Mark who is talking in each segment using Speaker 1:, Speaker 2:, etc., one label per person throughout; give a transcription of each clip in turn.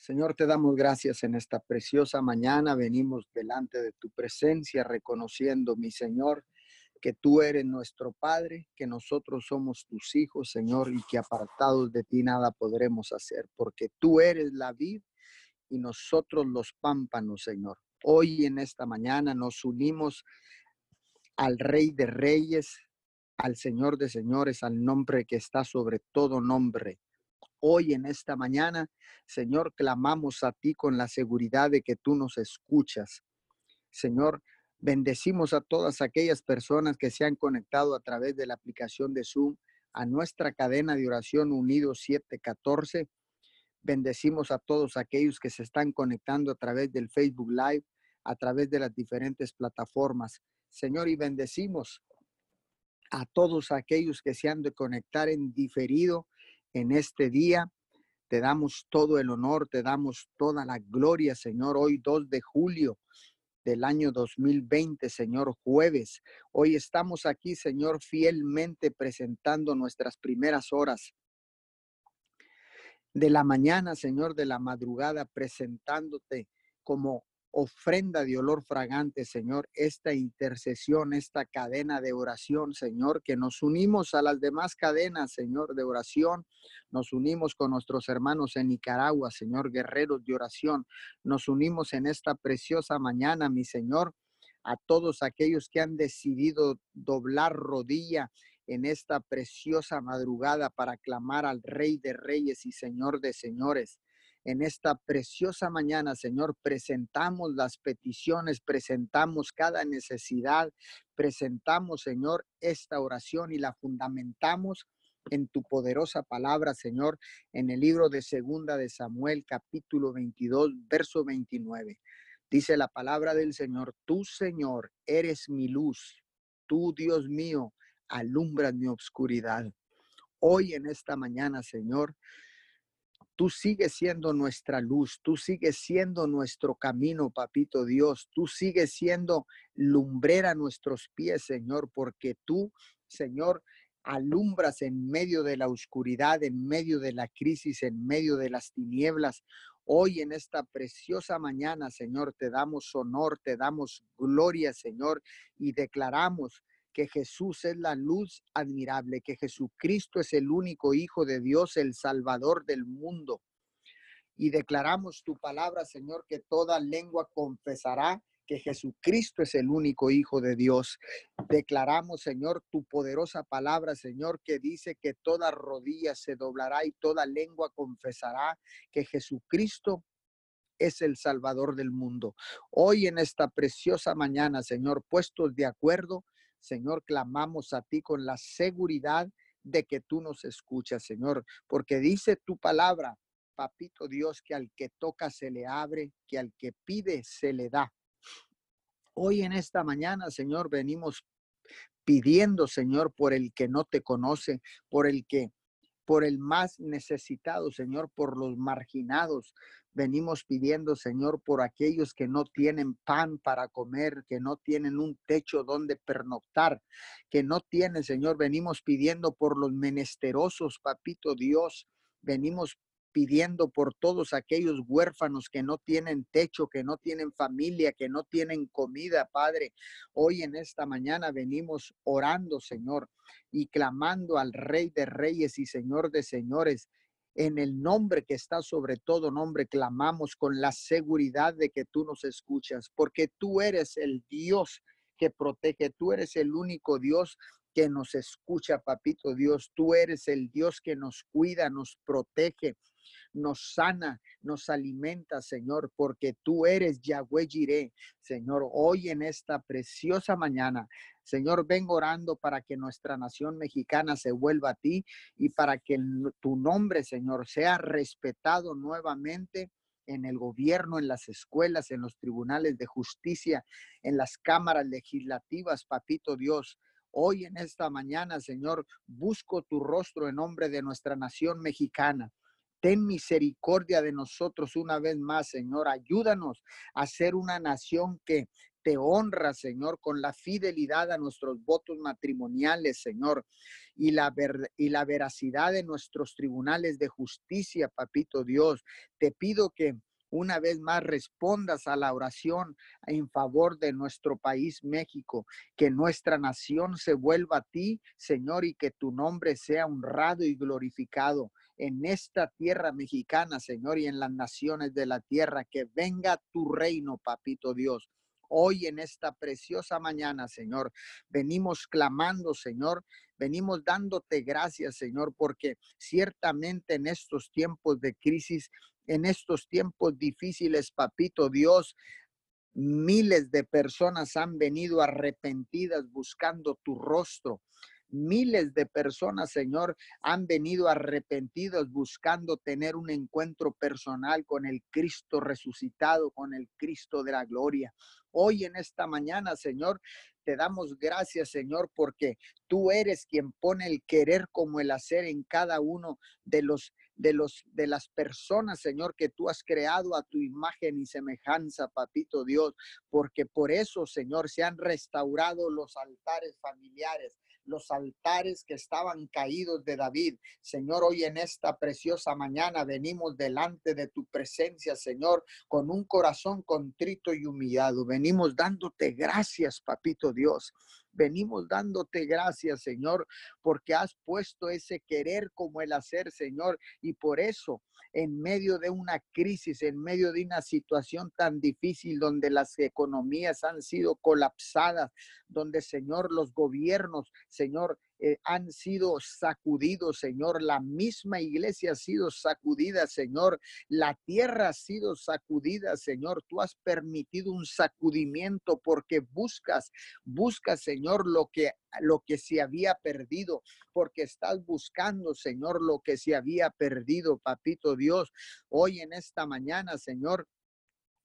Speaker 1: Señor, te damos gracias en esta preciosa mañana. Venimos delante de tu presencia reconociendo, mi Señor, que tú eres nuestro Padre, que nosotros somos tus hijos, Señor, y que apartados de ti nada podremos hacer, porque tú eres la vid y nosotros los pámpanos, Señor. Hoy en esta mañana nos unimos al Rey de Reyes, al Señor de Señores, al nombre que está sobre todo nombre. Hoy en esta mañana, Señor, clamamos a ti con la seguridad de que tú nos escuchas. Señor, bendecimos a todas aquellas personas que se han conectado a través de la aplicación de Zoom a nuestra cadena de oración Unidos 714. Bendecimos a todos aquellos que se están conectando a través del Facebook Live, a través de las diferentes plataformas. Señor, y bendecimos a todos aquellos que se han de conectar en diferido en este día. Te damos todo el honor, te damos toda la gloria, Señor. Hoy 2 de julio del año 2020, Señor, jueves. Hoy estamos aquí, Señor, fielmente presentando nuestras primeras horas de la mañana, Señor, de la madrugada, presentándote como ofrenda de olor fragante, Señor, esta intercesión, esta cadena de oración, Señor, que nos unimos a las demás cadenas, Señor, de oración, nos unimos con nuestros hermanos en Nicaragua, Señor, guerreros de oración, nos unimos en esta preciosa mañana, mi Señor, a todos aquellos que han decidido doblar rodilla en esta preciosa madrugada para clamar al Rey de Reyes y Señor de Señores en esta preciosa mañana, Señor, presentamos las peticiones, presentamos cada necesidad, presentamos, Señor, esta oración y la fundamentamos en tu poderosa palabra, Señor, en el libro de Segunda de Samuel, capítulo 22, verso 29. Dice la palabra del Señor, tú, Señor, eres mi luz, tú, Dios mío, alumbras mi obscuridad. Hoy en esta mañana, Señor, Tú sigues siendo nuestra luz, tú sigues siendo nuestro camino, papito Dios, tú sigues siendo lumbrera a nuestros pies, Señor, porque tú, Señor, alumbras en medio de la oscuridad, en medio de la crisis, en medio de las tinieblas. Hoy en esta preciosa mañana, Señor, te damos honor, te damos gloria, Señor, y declaramos que Jesús es la luz admirable, que Jesucristo es el único Hijo de Dios, el Salvador del mundo. Y declaramos tu palabra, Señor, que toda lengua confesará que Jesucristo es el único Hijo de Dios. Declaramos, Señor, tu poderosa palabra, Señor, que dice que toda rodilla se doblará y toda lengua confesará que Jesucristo es el Salvador del mundo. Hoy en esta preciosa mañana, Señor, puestos de acuerdo, Señor, clamamos a ti con la seguridad de que tú nos escuchas, Señor, porque dice tu palabra, papito Dios, que al que toca se le abre, que al que pide se le da. Hoy en esta mañana, Señor, venimos pidiendo, Señor, por el que no te conoce, por el que por el más necesitado, Señor, por los marginados. Venimos pidiendo, Señor, por aquellos que no tienen pan para comer, que no tienen un techo donde pernoctar, que no tienen, Señor. Venimos pidiendo por los menesterosos, papito Dios. Venimos pidiendo por todos aquellos huérfanos que no tienen techo, que no tienen familia, que no tienen comida, Padre. Hoy en esta mañana venimos orando, Señor, y clamando al Rey de Reyes y Señor de Señores. En el nombre que está sobre todo nombre, clamamos con la seguridad de que tú nos escuchas, porque tú eres el Dios que protege, tú eres el único Dios que nos escucha, papito Dios. Tú eres el Dios que nos cuida, nos protege, nos sana, nos alimenta, Señor, porque tú eres Yahweh Jireh, Señor, hoy en esta preciosa mañana. Señor, vengo orando para que nuestra nación mexicana se vuelva a ti y para que tu nombre, Señor, sea respetado nuevamente en el gobierno, en las escuelas, en los tribunales de justicia, en las cámaras legislativas, papito Dios. Hoy en esta mañana, Señor, busco tu rostro en nombre de nuestra nación mexicana. Ten misericordia de nosotros una vez más, Señor. Ayúdanos a ser una nación que, te honra, Señor, con la fidelidad a nuestros votos matrimoniales, Señor, y la, y la veracidad de nuestros tribunales de justicia, papito Dios. Te pido que una vez más respondas a la oración en favor de nuestro país México, que nuestra nación se vuelva a ti, Señor, y que tu nombre sea honrado y glorificado en esta tierra mexicana, Señor, y en las naciones de la tierra, que venga tu reino, papito Dios. Hoy en esta preciosa mañana, Señor, venimos clamando, Señor, venimos dándote gracias, Señor, porque ciertamente en estos tiempos de crisis en estos tiempos difíciles, papito Dios. Miles de personas han venido arrepentidas buscando tu rostro. Miles de personas, Señor, han venido arrepentidos buscando tener un encuentro personal con el Cristo resucitado, con el Cristo de la gloria. Hoy en esta mañana, Señor, te damos gracias, Señor, porque tú eres quien pone el querer como el hacer en cada uno de los de, los, de las personas, Señor, que tú has creado a tu imagen y semejanza, papito Dios, porque por eso, Señor, se han restaurado los altares familiares los altares que estaban caídos de David. Señor, hoy en esta preciosa mañana venimos delante de tu presencia, Señor, con un corazón contrito y humillado. Venimos dándote gracias, papito Dios. Venimos dándote gracias, Señor, porque has puesto ese querer como el hacer, Señor, y por eso en medio de una crisis, en medio de una situación tan difícil donde las economías han sido colapsadas, donde, Señor, los gobiernos, Señor, eh, han sido sacudidos, Señor. La misma iglesia ha sido sacudida, Señor. La tierra ha sido sacudida, Señor. Tú has permitido un sacudimiento porque buscas, buscas, Señor, lo que lo que se había perdido, porque estás buscando, Señor, lo que se había perdido, papito Dios. Hoy en esta mañana, Señor,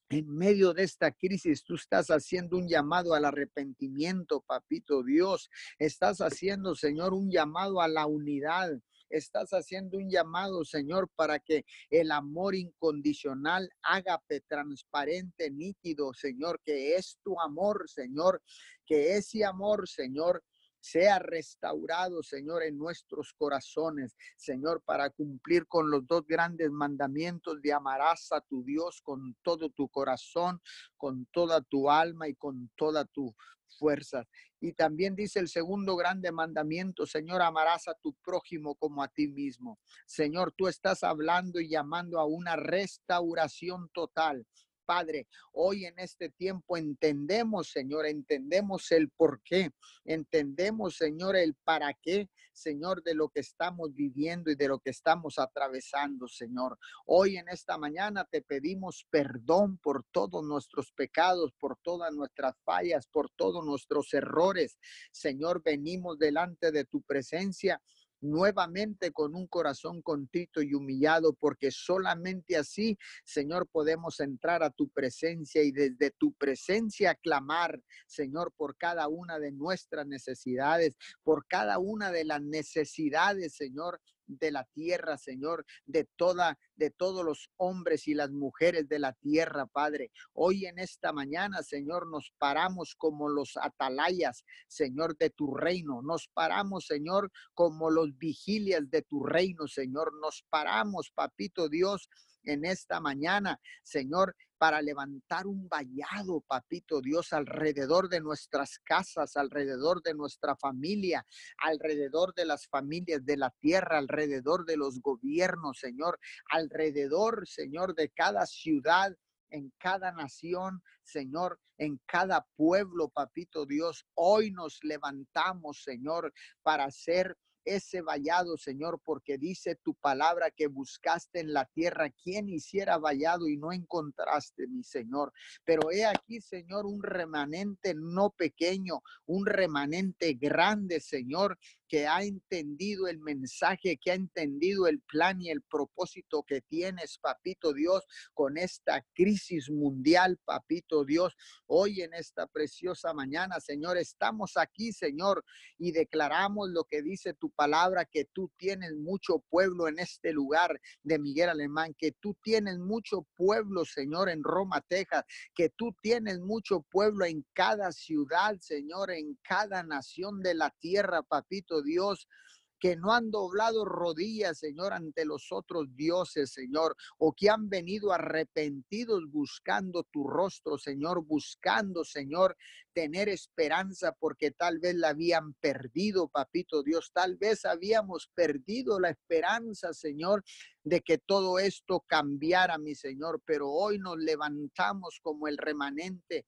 Speaker 1: en medio de esta crisis, tú estás haciendo un llamado al arrepentimiento, papito Dios. Estás haciendo, Señor, un llamado a la unidad. Estás haciendo un llamado, Señor, para que el amor incondicional hágate transparente, nítido, Señor, que es tu amor, Señor, que ese amor, Señor, sea restaurado, Señor, en nuestros corazones, Señor, para cumplir con los dos grandes mandamientos de amarás a tu Dios con todo tu corazón, con toda tu alma y con toda tu fuerza. Y también dice el segundo grande mandamiento, Señor, amarás a tu prójimo como a ti mismo. Señor, tú estás hablando y llamando a una restauración total. Padre, hoy en este tiempo entendemos, Señor, entendemos el por qué, entendemos, Señor, el para qué, Señor, de lo que estamos viviendo y de lo que estamos atravesando, Señor. Hoy en esta mañana te pedimos perdón por todos nuestros pecados, por todas nuestras fallas, por todos nuestros errores. Señor, venimos delante de tu presencia nuevamente con un corazón contrito y humillado, porque solamente así, Señor, podemos entrar a tu presencia y desde tu presencia clamar, Señor, por cada una de nuestras necesidades, por cada una de las necesidades, Señor, de la tierra, Señor, de toda, de todos los hombres y las mujeres de la tierra, Padre. Hoy en esta mañana, Señor, nos paramos como los atalayas, Señor, de tu reino. Nos paramos, Señor, como los vigilias de tu reino, Señor. Nos paramos, Papito Dios, en esta mañana, Señor, para levantar un vallado, papito Dios, alrededor de nuestras casas, alrededor de nuestra familia, alrededor de las familias de la tierra, alrededor de los gobiernos, Señor, alrededor, Señor, de cada ciudad, en cada nación, Señor, en cada pueblo, papito Dios. Hoy nos levantamos, Señor, para ser ese vallado, Señor, porque dice tu palabra que buscaste en la tierra quien hiciera vallado y no encontraste, mi Señor. Pero he aquí, Señor, un remanente no pequeño, un remanente grande, Señor, que ha entendido el mensaje, que ha entendido el plan y el propósito que tienes, papito Dios, con esta crisis mundial, papito Dios. Hoy en esta preciosa mañana, Señor, estamos aquí, Señor, y declaramos lo que dice tu palabra, que tú tienes mucho pueblo en este lugar de Miguel Alemán, que tú tienes mucho pueblo, Señor, en Roma, Texas, que tú tienes mucho pueblo en cada ciudad, Señor, en cada nación de la tierra, papito Dios que no han doblado rodillas, Señor, ante los otros dioses, Señor, o que han venido arrepentidos buscando tu rostro, Señor, buscando, Señor, tener esperanza porque tal vez la habían perdido, papito Dios, tal vez habíamos perdido la esperanza, Señor, de que todo esto cambiara, mi Señor, pero hoy nos levantamos como el remanente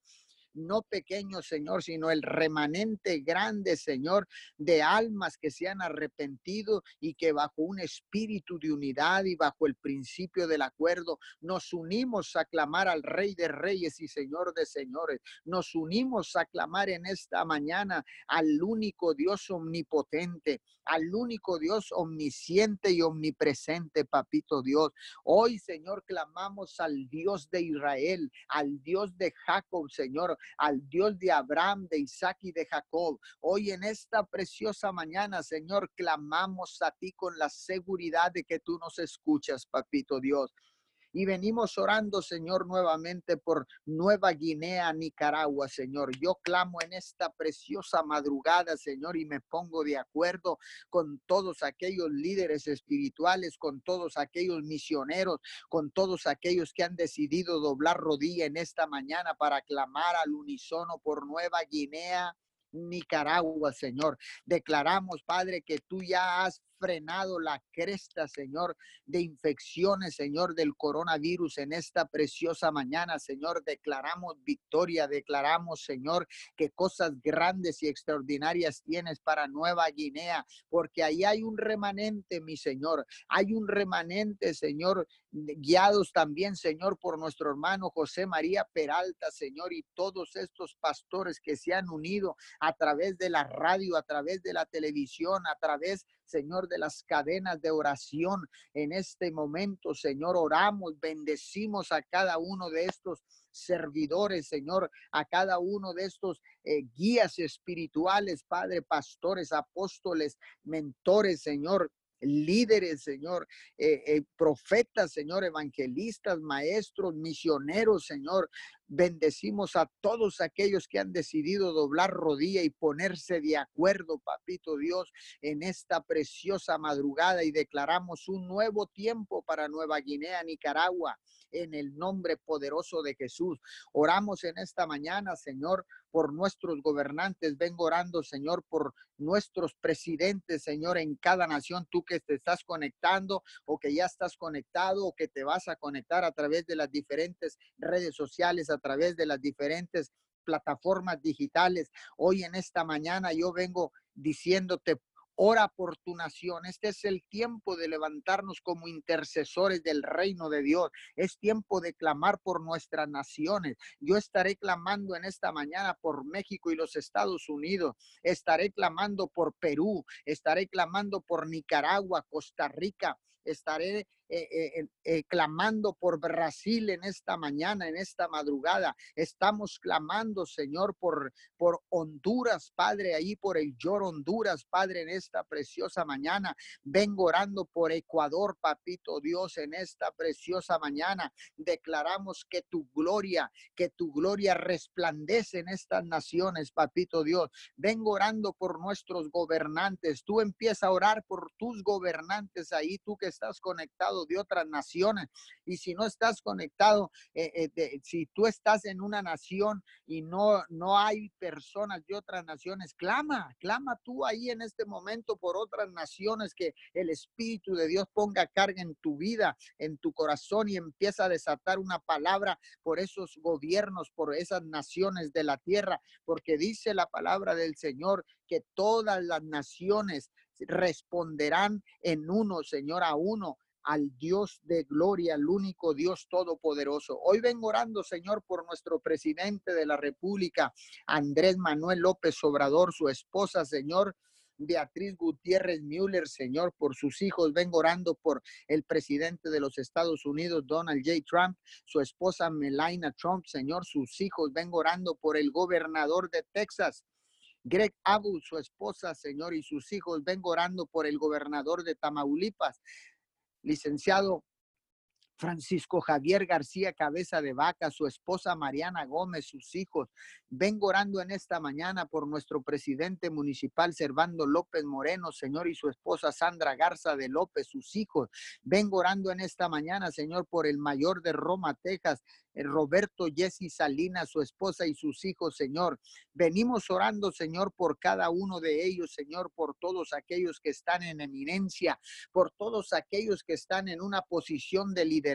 Speaker 1: no pequeño, Señor, sino el remanente grande, Señor, de almas que se han arrepentido y que bajo un espíritu de unidad y bajo el principio del acuerdo nos unimos a clamar al Rey de Reyes y Señor de Señores. Nos unimos a clamar en esta mañana al único Dios omnipotente, al único Dios omnisciente y omnipresente, papito Dios. Hoy, Señor, clamamos al Dios de Israel, al Dios de Jacob, Señor, al Dios de Abraham, de Isaac y de Jacob. Hoy en esta preciosa mañana, Señor, clamamos a ti con la seguridad de que tú nos escuchas, papito Dios. Y venimos orando, Señor, nuevamente por Nueva Guinea, Nicaragua, Señor. Yo clamo en esta preciosa madrugada, Señor, y me pongo de acuerdo con todos aquellos líderes espirituales, con todos aquellos misioneros, con todos aquellos que han decidido doblar rodilla en esta mañana para clamar al unísono por Nueva Guinea. Nicaragua, Señor. Declaramos, Padre, que tú ya has frenado la cresta, Señor, de infecciones, Señor, del coronavirus en esta preciosa mañana, Señor. Declaramos victoria, declaramos, Señor, que cosas grandes y extraordinarias tienes para Nueva Guinea, porque ahí hay un remanente, mi Señor. Hay un remanente, Señor, guiados también, Señor, por nuestro hermano José María Peralta, Señor, y todos estos pastores que se han unido a través de la radio, a través de la televisión, a través Señor, de las cadenas de oración. En este momento, Señor, oramos, bendecimos a cada uno de estos servidores, Señor, a cada uno de estos eh, guías espirituales, Padre, pastores, apóstoles, mentores, Señor líderes, Señor, eh, eh, profetas, Señor, evangelistas, maestros, misioneros, Señor. Bendecimos a todos aquellos que han decidido doblar rodilla y ponerse de acuerdo, papito Dios, en esta preciosa madrugada y declaramos un nuevo tiempo para Nueva Guinea, Nicaragua, en el nombre poderoso de Jesús. Oramos en esta mañana, Señor, por nuestros gobernantes. Vengo orando, Señor, por nuestros presidentes, Señor, en cada nación. Tú que te estás conectando o que ya estás conectado o que te vas a conectar a través de las diferentes redes sociales, a través de las diferentes plataformas digitales. Hoy en esta mañana yo vengo diciéndote, Ora por tu nación. Este es el tiempo de levantarnos como intercesores del reino de Dios. Es tiempo de clamar por nuestras naciones. Yo estaré clamando en esta mañana por México y los Estados Unidos. Estaré clamando por Perú. Estaré clamando por Nicaragua, Costa Rica. Estaré eh, eh, eh, clamando por Brasil en esta mañana, en esta madrugada. Estamos clamando, Señor, por, por Honduras, Padre, ahí por el lloro Honduras, Padre, en esta preciosa mañana. Vengo orando por Ecuador, Papito Dios, en esta preciosa mañana. Declaramos que tu gloria, que tu gloria resplandece en estas naciones, Papito Dios. Vengo orando por nuestros gobernantes. Tú empieza a orar por tus gobernantes ahí, tú que estás conectado de otras naciones. Y si no estás conectado, eh, eh, si tú estás en una nación y no, no hay personas de otras naciones, clama, clama tú ahí en este momento por otras naciones que el Espíritu de Dios ponga carga en tu vida, en tu corazón y empieza a desatar una palabra por esos gobiernos, por esas naciones de la tierra, porque dice la palabra del Señor que todas las naciones responderán en uno, Señor, a uno al Dios de gloria, al único Dios todopoderoso. Hoy vengo orando, Señor, por nuestro presidente de la República, Andrés Manuel López Obrador, su esposa, Señor. Beatriz Gutiérrez Müller, Señor, por sus hijos. Vengo orando por el presidente de los Estados Unidos, Donald J. Trump, su esposa Melania Trump, Señor, sus hijos. Vengo orando por el gobernador de Texas. Greg Abu, su esposa, Señor, y sus hijos. Vengo orando por el gobernador de Tamaulipas, licenciado Francisco Javier García Cabeza de Vaca, su esposa Mariana Gómez, sus hijos. Vengo orando en esta mañana por nuestro presidente municipal Servando López Moreno, Señor, y su esposa Sandra Garza de López, sus hijos. Vengo orando en esta mañana, Señor, por el mayor de Roma, Texas, eh, Roberto Jesse Salinas, su esposa y sus hijos, Señor. Venimos orando, Señor, por cada uno de ellos, Señor, por todos aquellos que están en eminencia, por todos aquellos que están en una posición de liderazgo.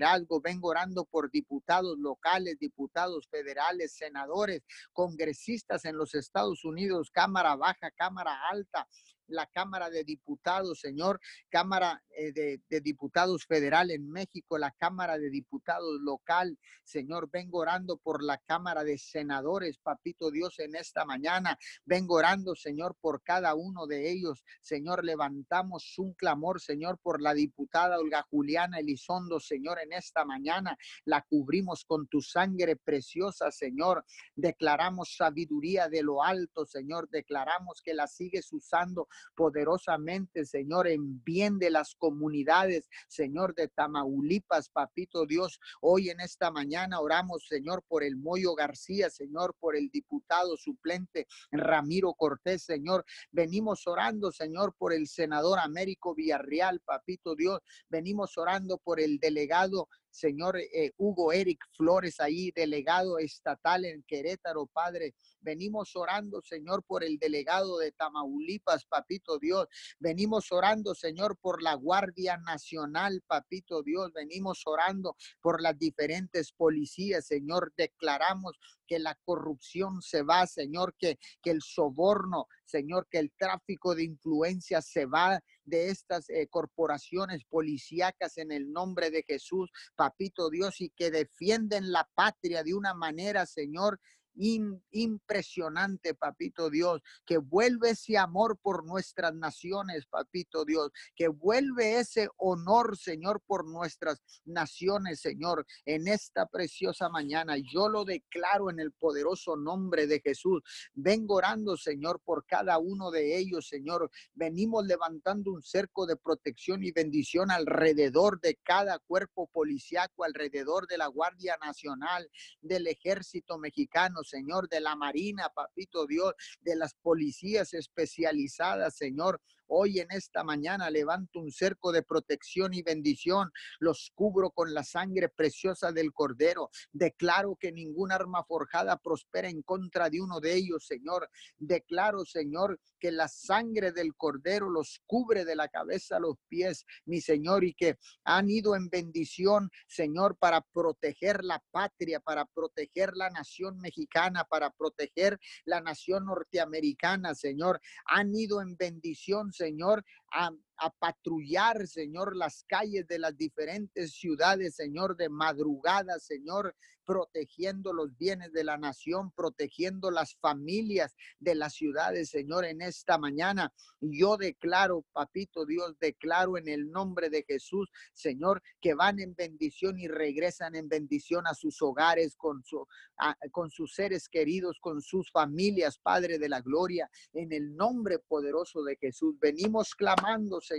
Speaker 1: Vengo orando por diputados locales, diputados federales, senadores, congresistas en los Estados Unidos, Cámara Baja, Cámara Alta, la Cámara de Diputados, Señor, Cámara eh, de, Diputados Federal en México, la Cámara de Diputados local, Señor, vengo orando por la Cámara de Senadores, Papito Dios, en esta mañana, vengo orando, Señor, por cada uno de ellos, Señor, levantamos un clamor, Señor, por la diputada Olga Juliana Elizondo, Señor, en esta mañana, la cubrimos con tu sangre preciosa, Señor, declaramos sabiduría de lo alto, Señor, declaramos que la sigues usando poderosamente, Señor, en bien de las comunidades, Señor, de Tamaulipas, Papito Dios. Hoy en esta mañana oramos, Señor, por el Moyo García, Señor, por el diputado suplente Ramiro Cortés, Señor. Venimos orando, Señor, por el senador Américo Villarreal, Papito Dios. Venimos orando por el delegado señor eh, Hugo Eric Flores, ahí delegado estatal en Querétaro, Padre. Venimos orando, Señor, por el delegado de Tamaulipas, Papito Dios. Venimos orando, Señor, por la Guardia Nacional, Papito Dios. Venimos orando por las diferentes policías, Señor. Declaramos que la corrupción se va, Señor, que, que el soborno, Señor, que el tráfico de influencia se va de estas eh, corporaciones policíacas en el nombre de Jesús, papito Dios, y que defienden la patria de una manera, Señor, impresionante, papito Dios, que vuelve ese amor por nuestras naciones, papito Dios, que vuelve ese honor, Señor, por nuestras naciones, Señor, en esta preciosa mañana. Yo lo declaro en el poderoso nombre de Jesús. Vengo orando, Señor, por cada uno de ellos, Señor. Venimos levantando un cerco de protección y bendición alrededor de cada cuerpo policiaco, alrededor de la Guardia Nacional, del Ejército Mexicano, Señor, de la Marina, papito Dios, de las policías especializadas, Señor. Hoy en esta mañana levanto un cerco de protección y bendición. Los cubro con la sangre preciosa del Cordero. Declaro que ningún arma forjada prospera en contra de uno de ellos, Señor. Declaro, Señor, que la sangre del Cordero los cubre de la cabeza a los pies, mi Señor, y que han ido en bendición, Señor, para proteger la patria, para proteger la nación mexicana, para proteger la nación norteamericana, Señor. Han ido en bendición, Señor, a, a, patrullar, Señor, las calles de las diferentes ciudades, Señor, de madrugada, Señor, protegiendo los bienes de la nación, protegiendo las familias de las ciudades, Señor, en esta mañana. Yo declaro, papito Dios, declaro en el nombre de Jesús, Señor, que van en bendición y regresan en bendición a sus hogares con, su, con sus seres queridos, con sus familias, Padre de la Gloria, en el nombre poderoso de Jesús. Venimos clamando, Señor,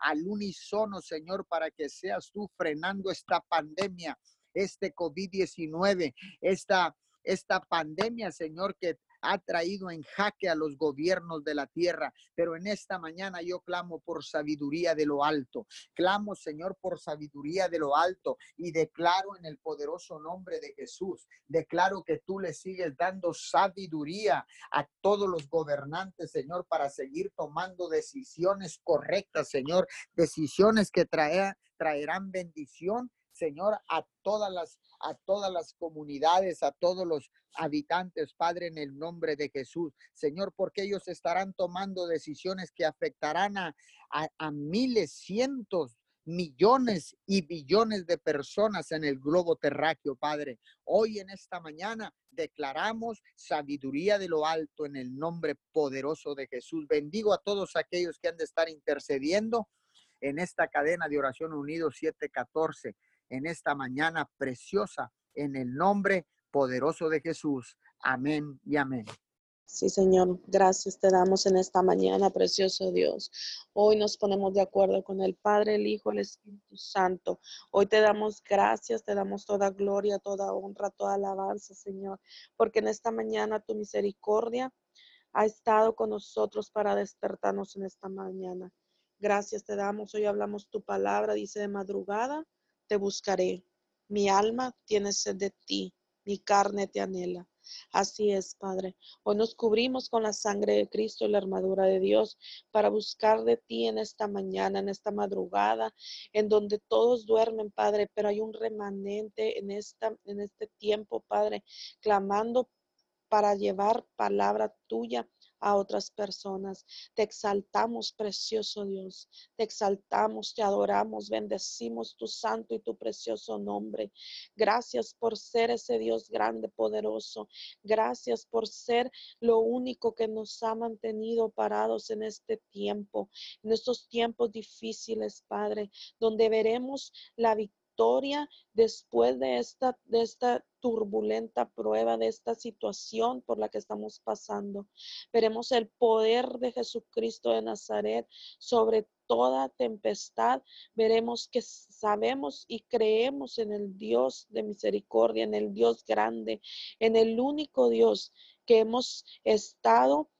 Speaker 1: al unísono, Señor, para que seas tú frenando esta pandemia este COVID-19, esta, esta pandemia, Señor, que ha traído en jaque a los gobiernos de la tierra. Pero en esta mañana yo clamo por sabiduría de lo alto. Clamo, Señor, por sabiduría de lo alto y declaro en el poderoso nombre de Jesús, declaro que tú le sigues dando sabiduría a todos los gobernantes, Señor, para seguir tomando decisiones correctas, Señor, decisiones que traerán bendición Señor, a todas las a todas las comunidades, a todos los habitantes, Padre, en el nombre de Jesús. Señor, porque ellos estarán tomando decisiones que afectarán a, a, miles, cientos millones y billones de personas en el globo terráqueo, Padre. Hoy en esta mañana declaramos sabiduría de lo alto en el nombre poderoso de Jesús. Bendigo a todos aquellos que han de estar intercediendo en esta cadena de oración unido 714, en esta mañana preciosa, en el nombre poderoso de Jesús. Amén y amén.
Speaker 2: Sí, Señor, gracias te damos en esta mañana, precioso Dios. Hoy nos ponemos de acuerdo con el Padre, el Hijo, el Espíritu Santo. Hoy te damos gracias, te damos toda gloria, toda honra, toda alabanza, Señor, porque en esta mañana tu misericordia ha estado con nosotros para despertarnos en esta mañana. Gracias te damos. Hoy hablamos tu palabra, dice de madrugada, te buscaré. Mi alma tiene sed de ti, mi carne te anhela Así es, Padre. Hoy nos cubrimos con la sangre de Cristo y la armadura de Dios para buscar de ti en esta mañana, en esta madrugada, en donde todos duermen, Padre, pero hay un remanente en esta en este tiempo, Padre, clamando para llevar palabra tuya a otras personas. Te exaltamos, precioso Dios. Te exaltamos, te adoramos, bendecimos tu santo y tu precioso nombre. Gracias por ser ese Dios grande, poderoso. Gracias por ser lo único que nos ha mantenido parados en este tiempo, en estos tiempos difíciles, Padre, donde veremos la victoria después de esta, de esta turbulenta prueba, de esta situación por la que estamos pasando. Veremos el poder de Jesucristo de Nazaret sobre toda tempestad. Veremos que sabemos y creemos en el Dios de misericordia, en el Dios grande, en el único Dios que hemos estado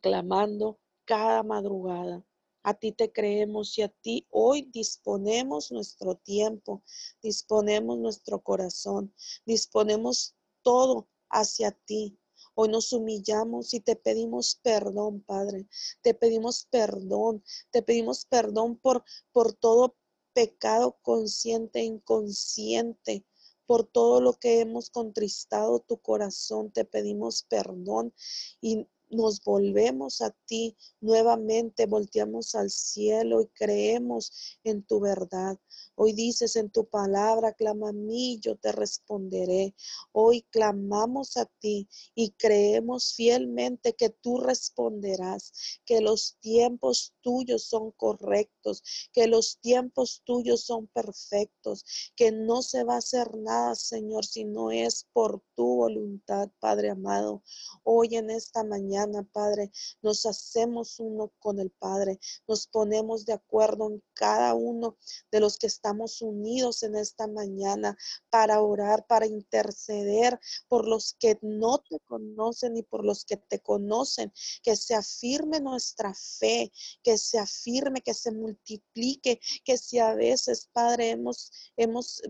Speaker 2: clamando cada madrugada. A ti te creemos y a ti hoy disponemos nuestro tiempo, disponemos nuestro corazón, disponemos todo hacia ti. Hoy nos humillamos y te pedimos perdón, Padre. Te pedimos perdón. Te pedimos perdón por, por todo pecado consciente e inconsciente por todo lo que hemos contristado tu corazón. Te pedimos perdón y nos volvemos a ti nuevamente, volteamos al cielo y creemos en tu verdad. Hoy dices en tu palabra, clama a mí, yo te responderé. Hoy clamamos a ti y creemos fielmente que tú responderás, que los tiempos tuyos son correctos, que los tiempos tuyos son perfectos, que no se va a hacer nada, Señor, si no es por tu voluntad, Padre amado. Hoy en esta mañana, Padre, nos hacemos uno con el Padre, nos ponemos de acuerdo en cada uno de los que estamos unidos en esta mañana para orar, para interceder por los que no te conocen y por los que te conocen, que se afirme nuestra fe, que se afirme, que se multiplique, que si a veces, Padre, hemos, hemos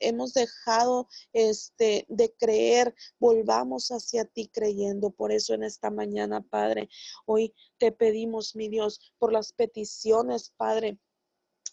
Speaker 2: hemos dejado este de creer, volvamos hacia ti creyendo. Por eso en esta mañana, Padre, hoy te pedimos, mi Dios, por las peticiones, Padre,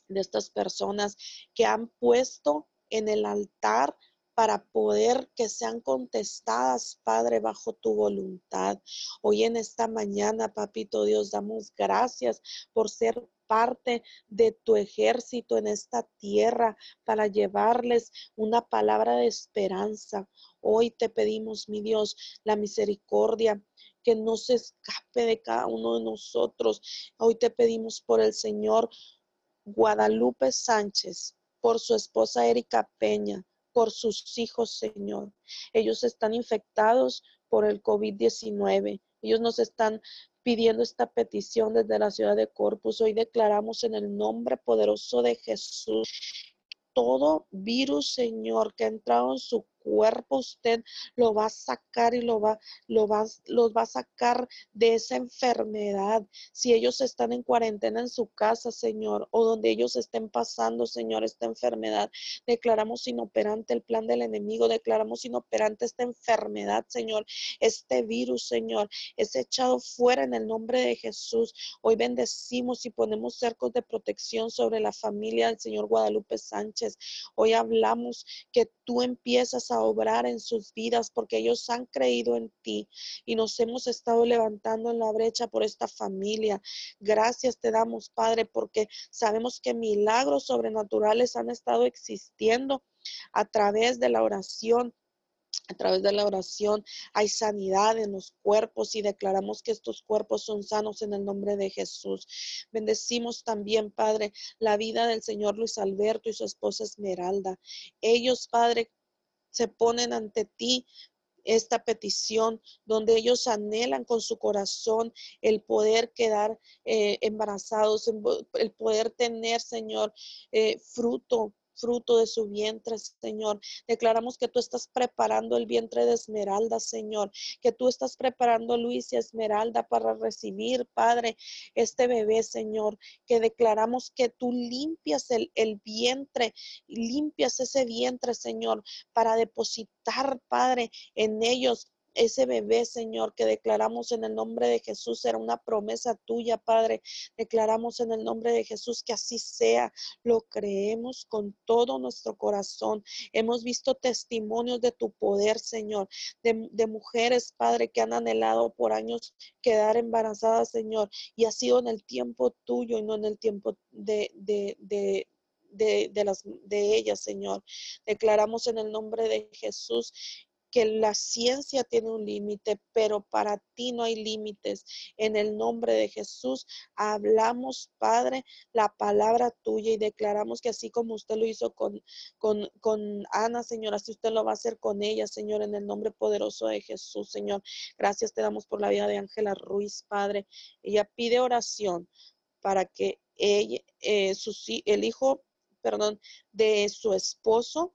Speaker 2: de estas personas que han puesto en el altar para poder que sean contestadas, Padre, bajo tu voluntad. Hoy en esta mañana, Papito Dios, damos gracias por ser parte de tu ejército en esta tierra para llevarles una palabra de esperanza. Hoy te pedimos, mi Dios, la misericordia que no se escape de cada uno de nosotros. Hoy te pedimos por el Señor Guadalupe Sánchez, por su esposa Erika Peña, por sus hijos, Señor. Ellos están infectados por el COVID-19. Ellos nos están pidiendo esta petición desde la ciudad de Corpus. Hoy declaramos en el nombre poderoso de Jesús todo virus, Señor, que ha entrado en su cuerpo, usted lo va a sacar y lo va, lo va, los va a sacar de esa enfermedad. Si ellos están en cuarentena en su casa, Señor, o donde ellos estén pasando, Señor, esta enfermedad, declaramos inoperante el plan del enemigo, declaramos inoperante esta enfermedad, Señor, este virus, Señor, es echado fuera en el nombre de Jesús. Hoy bendecimos y ponemos cercos de protección sobre la familia del Señor Guadalupe Sánchez. Hoy hablamos que tú empiezas a obrar en sus vidas porque ellos han creído en ti y nos hemos estado levantando en la brecha por esta familia. Gracias te damos, Padre, porque sabemos que milagros sobrenaturales han estado existiendo a través de la oración a través de la oración hay sanidad en los cuerpos y declaramos que estos cuerpos son sanos en el nombre de Jesús. Bendecimos también, Padre, la vida del Señor Luis Alberto y su esposa Esmeralda. Ellos, Padre, se ponen ante ti esta petición, donde ellos anhelan con su corazón el poder quedar eh, embarazados, el poder tener, Señor, eh, fruto fruto de su vientre, Señor. Declaramos que tú estás preparando el vientre de Esmeralda, Señor, que tú estás preparando Luis y Esmeralda para recibir, Padre, este bebé, Señor, que declaramos que tú limpias el, el vientre, limpias ese vientre, Señor, para depositar, Padre, en ellos ese bebé, Señor, que declaramos en el nombre de Jesús, será una promesa tuya, Padre. Declaramos en el nombre de Jesús que así sea. Lo creemos con todo nuestro corazón. Hemos visto testimonios de tu poder, Señor, de, mujeres, Padre, que han anhelado por años quedar embarazadas, Señor, y ha sido en el tiempo tuyo y no en el tiempo de, de, de de, de, las, de ellas, Señor. Declaramos en el nombre de Jesús que la ciencia tiene un límite, pero para ti no hay límites. En el nombre de Jesús hablamos, Padre, la palabra tuya y declaramos que así como usted lo hizo con, con, con Ana, Señor, así usted lo va a hacer con ella, Señor, en el nombre poderoso de Jesús, Señor. Gracias te damos por la vida de Ángela Ruiz, Padre. Ella pide oración para que ella, eh, el hijo, perdón, de su esposo,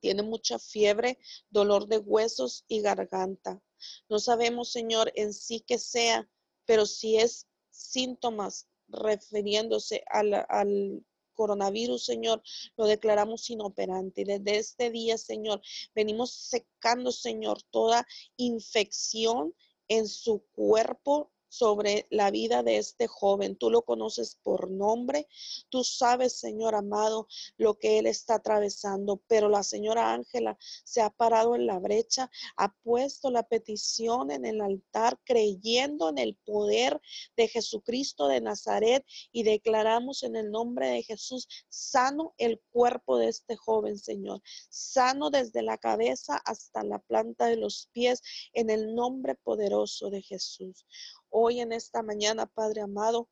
Speaker 2: tiene mucha fiebre, dolor de huesos y garganta. No sabemos, Señor, en sí que sea, pero si es síntomas refiriéndose al, coronavirus, Señor, lo declaramos inoperante. Y desde este día, Señor, venimos secando, Señor, toda infección en su cuerpo sobre la vida de este joven. Tú lo conoces por nombre. Tú sabes, Señor amado, lo que él está atravesando. Pero la señora Ángela se ha parado en la brecha, ha puesto la petición en el altar, creyendo en el poder de Jesucristo de Nazaret y declaramos en el nombre de Jesús, sano el cuerpo de este joven, Señor. Sano desde la cabeza hasta la planta de los pies en el nombre poderoso de Jesús hoy en esta mañana, Padre amado.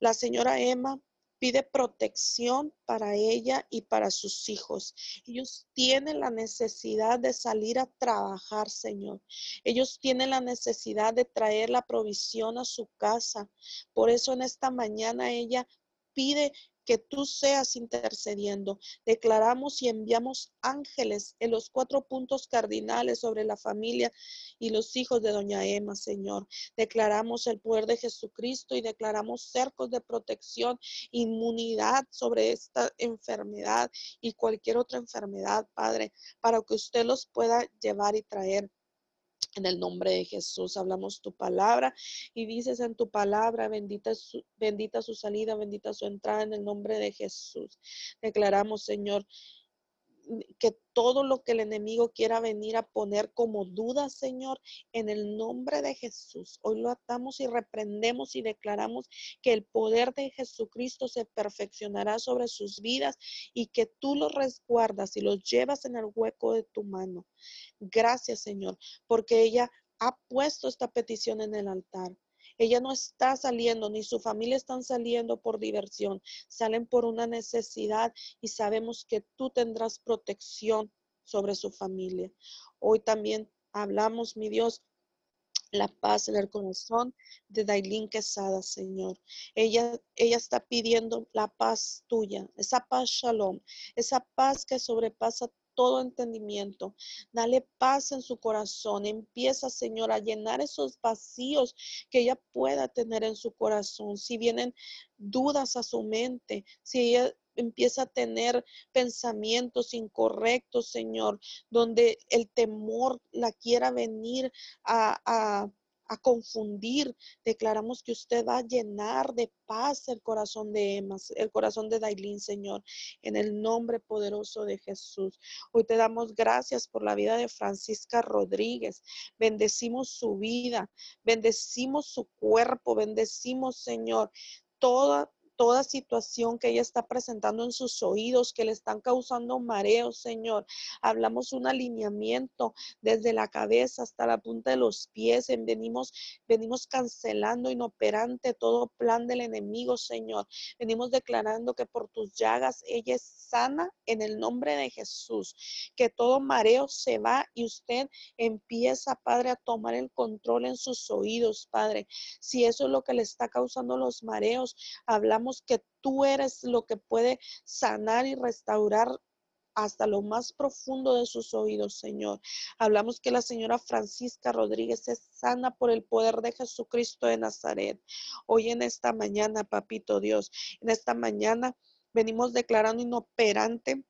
Speaker 2: La señora Emma pide protección para ella y para sus hijos. Ellos tienen la necesidad de salir a trabajar, Señor. Ellos tienen la necesidad de traer la provisión a su casa. Por eso en esta mañana ella pide que tú seas intercediendo. Declaramos y enviamos ángeles en los cuatro puntos cardinales sobre la familia y los hijos de doña Emma, Señor. Declaramos el poder de Jesucristo y declaramos cercos de protección, inmunidad sobre esta enfermedad y cualquier otra enfermedad, Padre, para que usted los pueda llevar y traer en el nombre de Jesús hablamos tu palabra y dices en tu palabra, bendita su, bendita su salida, bendita su entrada en el nombre de Jesús. Declaramos, Señor, que todo lo que el enemigo quiera venir a poner como duda, Señor, en el nombre de Jesús. Hoy lo atamos y reprendemos y declaramos que el poder de Jesucristo se perfeccionará sobre sus vidas y que tú los resguardas y los llevas en el hueco de tu mano. Gracias, Señor, porque ella ha puesto esta petición en el altar. Ella no está saliendo, ni su familia están saliendo por diversión, salen por una necesidad y sabemos que tú tendrás protección sobre su familia. Hoy también hablamos, mi Dios, la paz en el corazón de Dailin Quesada, Señor. Ella, ella está pidiendo la paz tuya, esa paz shalom, esa paz que sobrepasa todo entendimiento. Dale paz en su corazón. Empieza, Señor, a llenar esos vacíos que ella pueda tener en su corazón. Si vienen dudas a su mente, si ella empieza a tener pensamientos incorrectos, Señor, donde el temor la quiera venir a, a confundir. Declaramos que usted va a llenar de paz el corazón de Emma, el corazón de Dailín, Señor, en el nombre poderoso de Jesús. Hoy te damos gracias por la vida de Francisca Rodríguez. Bendecimos su vida, bendecimos su cuerpo, bendecimos, Señor, toda toda situación que ella está presentando en sus oídos que le están causando mareos, Señor. Hablamos un alineamiento desde la cabeza hasta la punta de los pies. Venimos, venimos cancelando inoperante todo plan del enemigo, Señor. Venimos declarando que por tus llagas ella es sana en el nombre de Jesús. Que todo mareo se va y usted empieza, Padre, a tomar el control en sus oídos, Padre. Si eso es lo que le está causando los mareos, hablamos que tú eres lo que puede sanar y restaurar hasta lo más profundo de sus oídos, Señor. Hablamos que la señora Francisca Rodríguez es sana por el poder de Jesucristo de Nazaret. Hoy en esta mañana, papito Dios, en esta mañana venimos declarando inoperante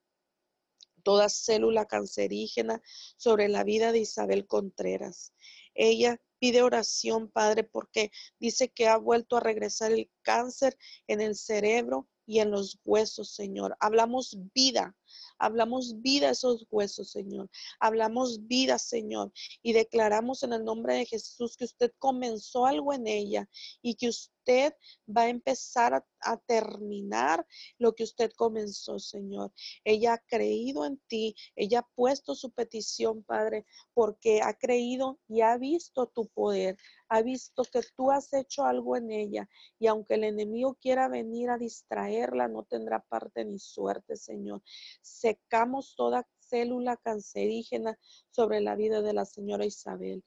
Speaker 2: toda célula cancerígena sobre la vida de Isabel Contreras. Ella pide oración, Padre, porque dice que ha vuelto a regresar el cáncer en el cerebro y en los huesos, Señor. Hablamos vida, hablamos vida a esos huesos, Señor. Hablamos vida, Señor. Y declaramos en el nombre de Jesús que usted comenzó algo en ella y que usted usted va a empezar a, terminar lo que usted comenzó, Señor. Ella ha creído en ti, ella ha puesto su petición, Padre, porque ha creído y ha visto tu poder, ha visto que tú has hecho algo en ella y aunque el enemigo quiera venir a distraerla, no tendrá parte ni suerte, Señor. Secamos toda célula cancerígena sobre la vida de la señora Isabel.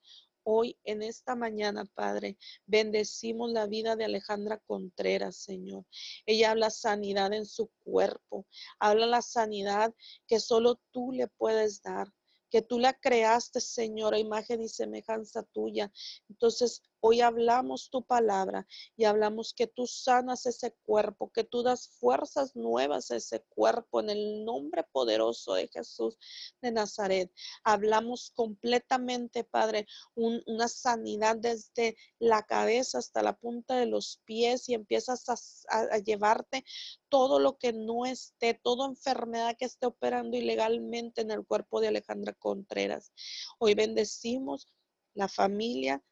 Speaker 2: Hoy, en esta mañana, Padre, bendecimos la vida de Alejandra Contreras, Señor. Ella habla sanidad en su cuerpo, habla la sanidad que solo tú le puedes dar que tú la creaste, Señor, a imagen y semejanza tuya. Entonces, hoy hablamos tu palabra y hablamos que tú sanas ese cuerpo, que tú das fuerzas nuevas a ese cuerpo en el nombre poderoso de Jesús de Nazaret. Hablamos completamente, Padre, una sanidad desde la cabeza hasta la punta de los pies y empiezas a, a llevarte todo lo que no esté, toda enfermedad que esté operando ilegalmente en el cuerpo de Alejandra Contreras. Hoy bendecimos la familia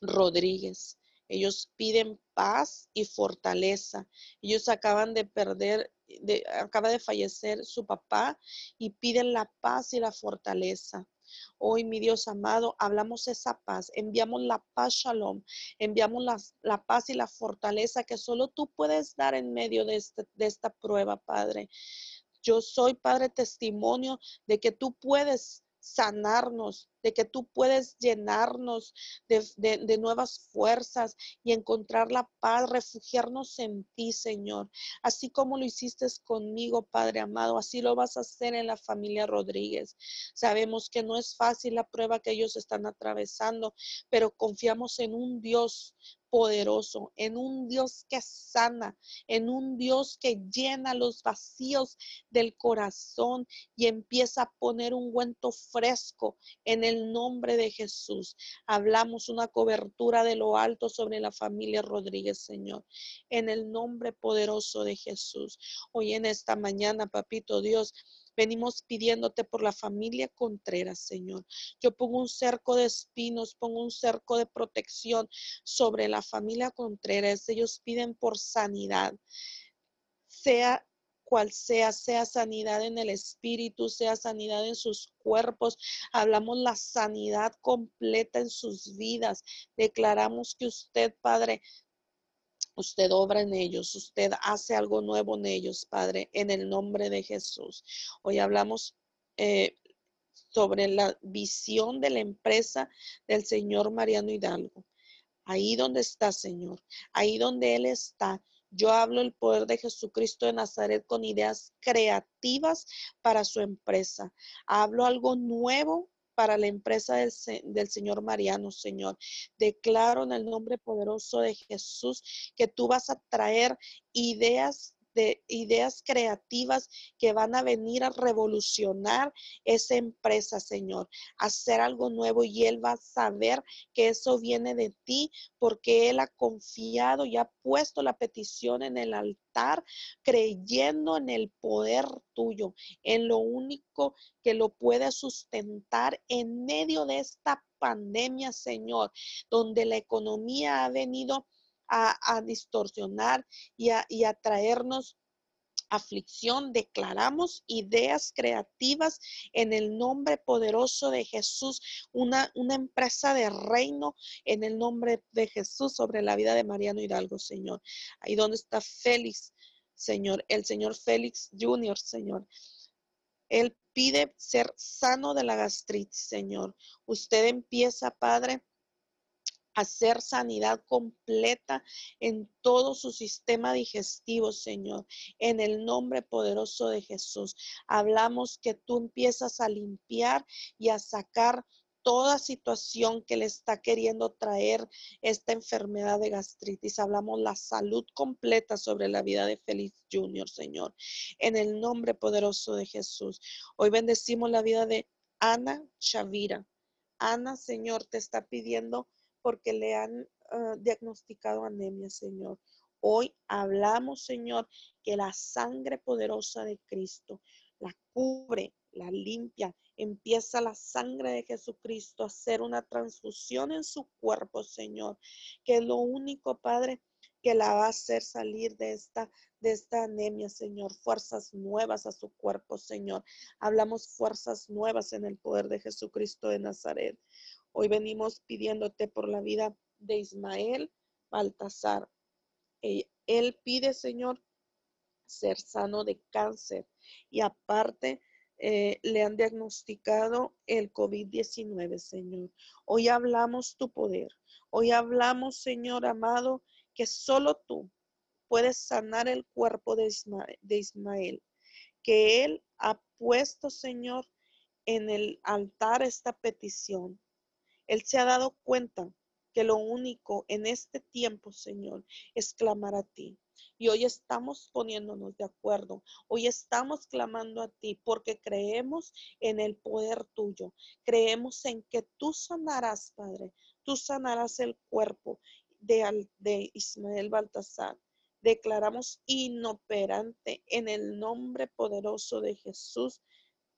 Speaker 2: Rodríguez. Ellos piden paz y fortaleza. Ellos acaban de perder, de, acaba de fallecer su papá y piden la paz y la fortaleza. Hoy, mi Dios amado, hablamos esa paz, enviamos la paz, shalom, enviamos la, paz y la fortaleza que solo tú puedes dar en medio de, este, de esta prueba, Padre. Yo soy, Padre, testimonio de que tú puedes sanarnos, de que tú puedes llenarnos de, nuevas fuerzas y encontrar la paz, refugiarnos en ti, Señor. Así como lo hiciste conmigo, Padre amado, así lo vas a hacer en la familia Rodríguez. Sabemos que no es fácil la prueba que ellos están atravesando, pero confiamos en un Dios poderoso, en un Dios que sana, en un Dios que llena los vacíos del corazón y empieza a poner un guento fresco en el nombre de Jesús. Hablamos una cobertura de lo alto sobre la familia Rodríguez, Señor, en el nombre poderoso de Jesús. Hoy en esta mañana, papito Dios, Venimos pidiéndote por la familia Contreras, Señor. Yo pongo un cerco de espinos, pongo un cerco de protección sobre la familia Contreras. Ellos piden por sanidad. Sea cual sea, sea sanidad en el espíritu, sea sanidad en sus cuerpos. Hablamos la sanidad completa en sus vidas. Declaramos que usted, Padre, Usted obra en ellos, usted hace algo nuevo en ellos, Padre, en el nombre de Jesús. Hoy hablamos eh, sobre la visión de la empresa del señor Mariano Hidalgo. Ahí donde está, Señor, ahí donde Él está. Yo hablo el poder de Jesucristo de Nazaret con ideas creativas para su empresa. Hablo algo nuevo para la empresa del, Señor Mariano, Señor. Declaro en el nombre poderoso de Jesús que tú vas a traer ideas de ideas creativas que van a venir a revolucionar esa empresa, Señor, hacer algo nuevo y Él va a saber que eso viene de ti porque Él ha confiado y ha puesto la petición en el altar, creyendo en el poder tuyo, en lo único que lo puede sustentar en medio de esta pandemia, Señor, donde la economía ha venido a, distorsionar y a, y a traernos aflicción, declaramos ideas creativas en el nombre poderoso de Jesús, una, una empresa de reino en el nombre de Jesús sobre la vida de Mariano Hidalgo, Señor. Ahí donde está Félix, Señor, el Señor Félix Junior, Señor. Él pide ser sano de la gastritis, Señor. Usted empieza, Padre, hacer sanidad completa en todo su sistema digestivo, Señor. En el nombre poderoso de Jesús, hablamos que tú empiezas a limpiar y a sacar toda situación que le está queriendo traer esta enfermedad de gastritis. Hablamos la salud completa sobre la vida de Félix Junior, Señor. En el nombre poderoso de Jesús. Hoy bendecimos la vida de Ana Chavira. Ana, Señor, te está pidiendo porque le han ah, diagnosticado anemia, Señor. Hoy hablamos, Señor, que la sangre poderosa de Cristo la cubre, la limpia. Empieza la sangre de Jesucristo a hacer una transfusión en su cuerpo, Señor, que es lo único, Padre, que la va a hacer salir de esta de esta anemia, Señor, fuerzas nuevas a su cuerpo, Señor. Hablamos fuerzas nuevas en el poder de Jesucristo de Nazaret. Hoy venimos pidiéndote por la vida de Ismael Baltasar. Eh, él pide, Señor, ser sano de cáncer y aparte eh, le han diagnosticado el COVID-19, Señor. Hoy hablamos tu poder. Hoy hablamos, Señor amado, que solo tú puedes sanar el cuerpo de de Ismael, que Él ha puesto, Señor, en el altar esta petición él se ha dado cuenta que lo único en este tiempo, Señor, es clamar a ti. Y hoy estamos poniéndonos de acuerdo. Hoy estamos clamando a ti porque creemos en el poder tuyo. Creemos en que tú sanarás, Padre. Tú sanarás el cuerpo de, de Ismael Baltasar. Declaramos inoperante en el nombre poderoso de Jesús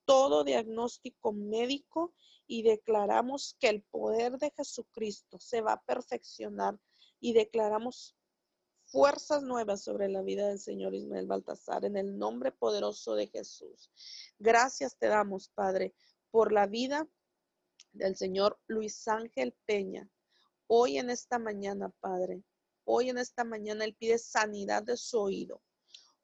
Speaker 2: todo diagnóstico médico y declaramos que el poder de Jesucristo se va a perfeccionar y declaramos fuerzas nuevas sobre la vida del Señor Ismael Baltasar en el nombre poderoso de Jesús. Gracias te damos, Padre, por la vida del Señor Luis Ángel Peña. Hoy en esta mañana, Padre, hoy en esta mañana Él pide sanidad de su oído.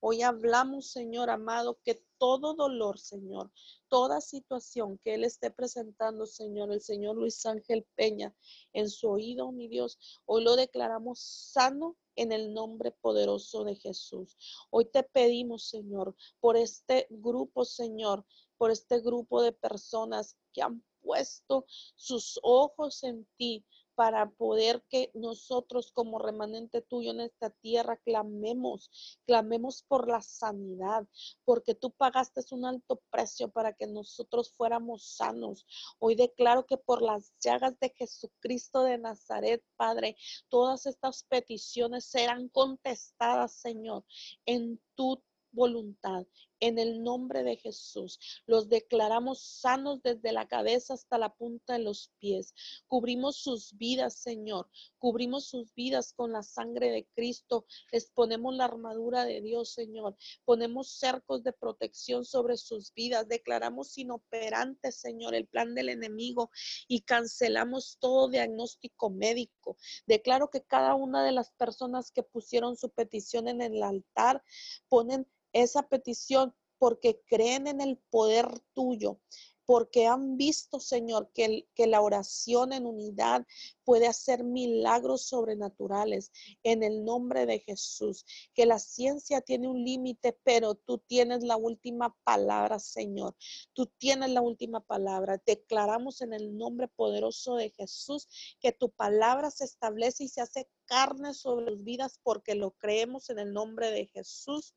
Speaker 2: Hoy hablamos, Señor amado, que todo dolor, Señor, toda situación que Él esté presentando, Señor, el Señor Luis Ángel Peña, en su oído, mi Dios, hoy lo declaramos sano en el nombre poderoso de Jesús. Hoy te pedimos, Señor, por este grupo, Señor, por este grupo de personas que han puesto sus ojos en ti, para poder que nosotros como remanente tuyo en esta tierra clamemos, clamemos por la sanidad, porque tú pagaste un alto precio para que nosotros fuéramos sanos. Hoy declaro que por las llagas de Jesucristo de Nazaret, Padre, todas estas peticiones serán contestadas, Señor, en tu voluntad. En el nombre de Jesús, los declaramos sanos desde la cabeza hasta la punta de los pies. Cubrimos sus vidas, Señor. Cubrimos sus vidas con la sangre de Cristo. Les ponemos la armadura de Dios, Señor. Ponemos cercos de protección sobre sus vidas. Declaramos inoperante, Señor, el plan del enemigo y cancelamos todo diagnóstico médico. Declaro que cada una de las personas que pusieron su petición en el altar ponen esa petición porque creen en el poder tuyo, porque han visto, Señor, que, que, la oración en unidad puede hacer milagros sobrenaturales en el nombre de Jesús, que la ciencia tiene un límite, pero tú tienes la última palabra, Señor. Tú tienes la última palabra. Declaramos en el nombre poderoso de Jesús que tu palabra se establece y se hace carne sobre las vidas porque lo creemos en el nombre de Jesús.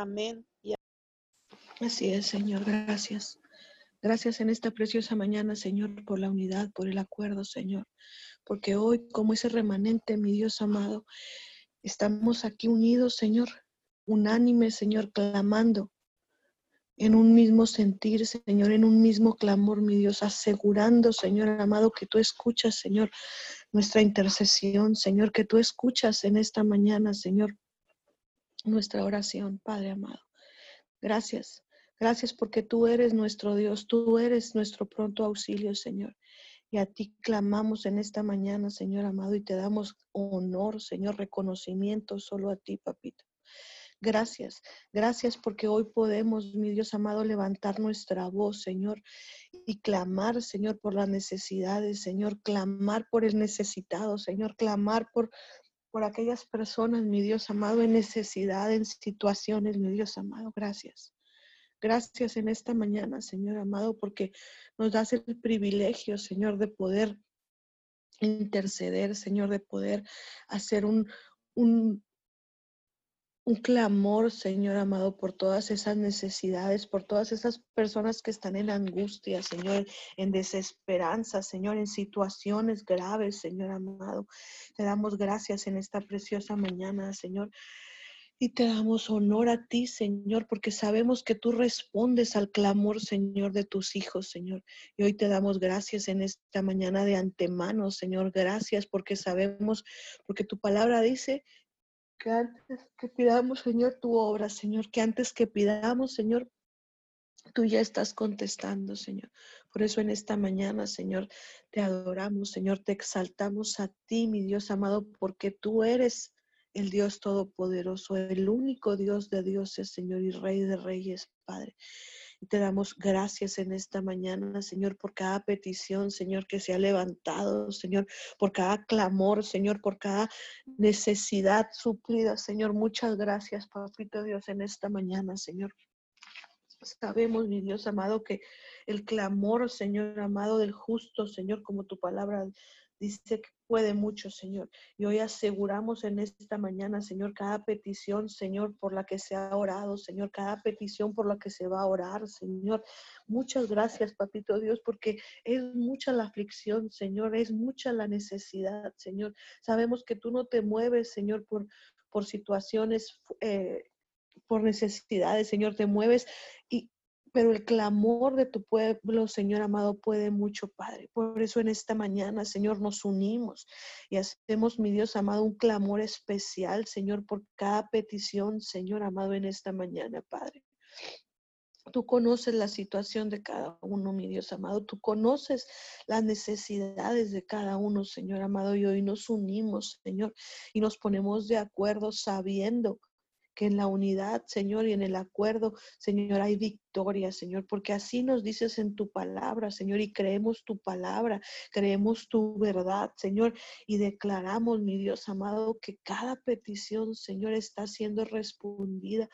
Speaker 2: Amén.
Speaker 3: Así es, Señor, gracias. Gracias en esta preciosa mañana, Señor, por la unidad, por el acuerdo, Señor. Porque hoy, como ese remanente, mi Dios amado, estamos aquí unidos, Señor, unánime, Señor, clamando en un mismo sentir, Señor, en un mismo clamor, mi Dios, asegurando, Señor amado, que tú escuchas, Señor, nuestra intercesión, Señor, que tú escuchas en esta mañana, Señor, nuestra oración, Padre amado. Gracias. Gracias porque tú eres nuestro Dios, tú eres nuestro pronto auxilio, Señor. Y a ti clamamos en esta mañana, Señor amado, y te damos honor, Señor, reconocimiento solo a ti, papito. Gracias, gracias porque hoy podemos, mi Dios amado, levantar nuestra voz, Señor, y clamar, Señor, por las necesidades, Señor, clamar por el necesitado, Señor, clamar por, por aquellas personas, mi Dios amado, en necesidad, en situaciones, mi Dios amado. Gracias. Gracias en esta mañana, Señor amado, porque nos das el privilegio, Señor, de poder interceder, Señor, de poder hacer un, un, un clamor, Señor amado, por todas esas necesidades, por todas esas personas que están en angustia, Señor, en desesperanza, Señor, en situaciones graves, Señor amado. Te damos gracias en esta preciosa mañana, Señor. Y te damos honor a ti, Señor, porque sabemos que tú respondes al clamor, Señor, de tus hijos, Señor. Y hoy te damos gracias en esta mañana de antemano, Señor. Gracias porque sabemos, porque tu palabra dice que antes que pidamos, Señor, tu obra, Señor, que antes que pidamos, Señor, tú ya estás contestando, Señor. Por eso en esta mañana, Señor, te adoramos, Señor, te exaltamos a ti, mi Dios amado, porque tú eres el Dios Todopoderoso, el único Dios de dioses, Señor, y Rey de Reyes, Padre. Y te damos gracias en esta mañana, Señor, por cada petición, Señor, que se ha levantado, Señor, por cada clamor, Señor, por cada necesidad suplida, Señor. Muchas gracias, Papito Dios, en esta mañana, Señor. Sabemos, mi Dios amado, que el clamor, Señor amado, del justo, Señor, como tu palabra dice puede mucho, Señor. Y hoy aseguramos en esta mañana, Señor, cada petición, Señor, por la que se ha orado, Señor, cada petición por la que se va a orar, Señor. Muchas gracias, Papito Dios, porque es mucha la aflicción, Señor, es mucha la necesidad, Señor. Sabemos que tú no te mueves, Señor, por, por situaciones. Eh, por necesidades, Señor, te mueves y, pero el clamor de tu pueblo, Señor amado, puede mucho, Padre. Por eso en esta mañana, Señor, nos unimos y hacemos, mi Dios amado, un clamor especial, Señor, por cada petición, Señor amado, en esta mañana, Padre. Tú conoces la situación de cada uno, mi Dios amado. Tú conoces las necesidades de cada uno, Señor amado. Y hoy nos unimos, Señor, y nos ponemos de acuerdo sabiendo que en la unidad, Señor, y en el acuerdo, Señor, hay victoria, Señor, porque así nos dices en tu palabra, Señor, y creemos tu palabra, creemos tu verdad, Señor, y declaramos, mi Dios amado, que cada petición, Señor, está siendo respondida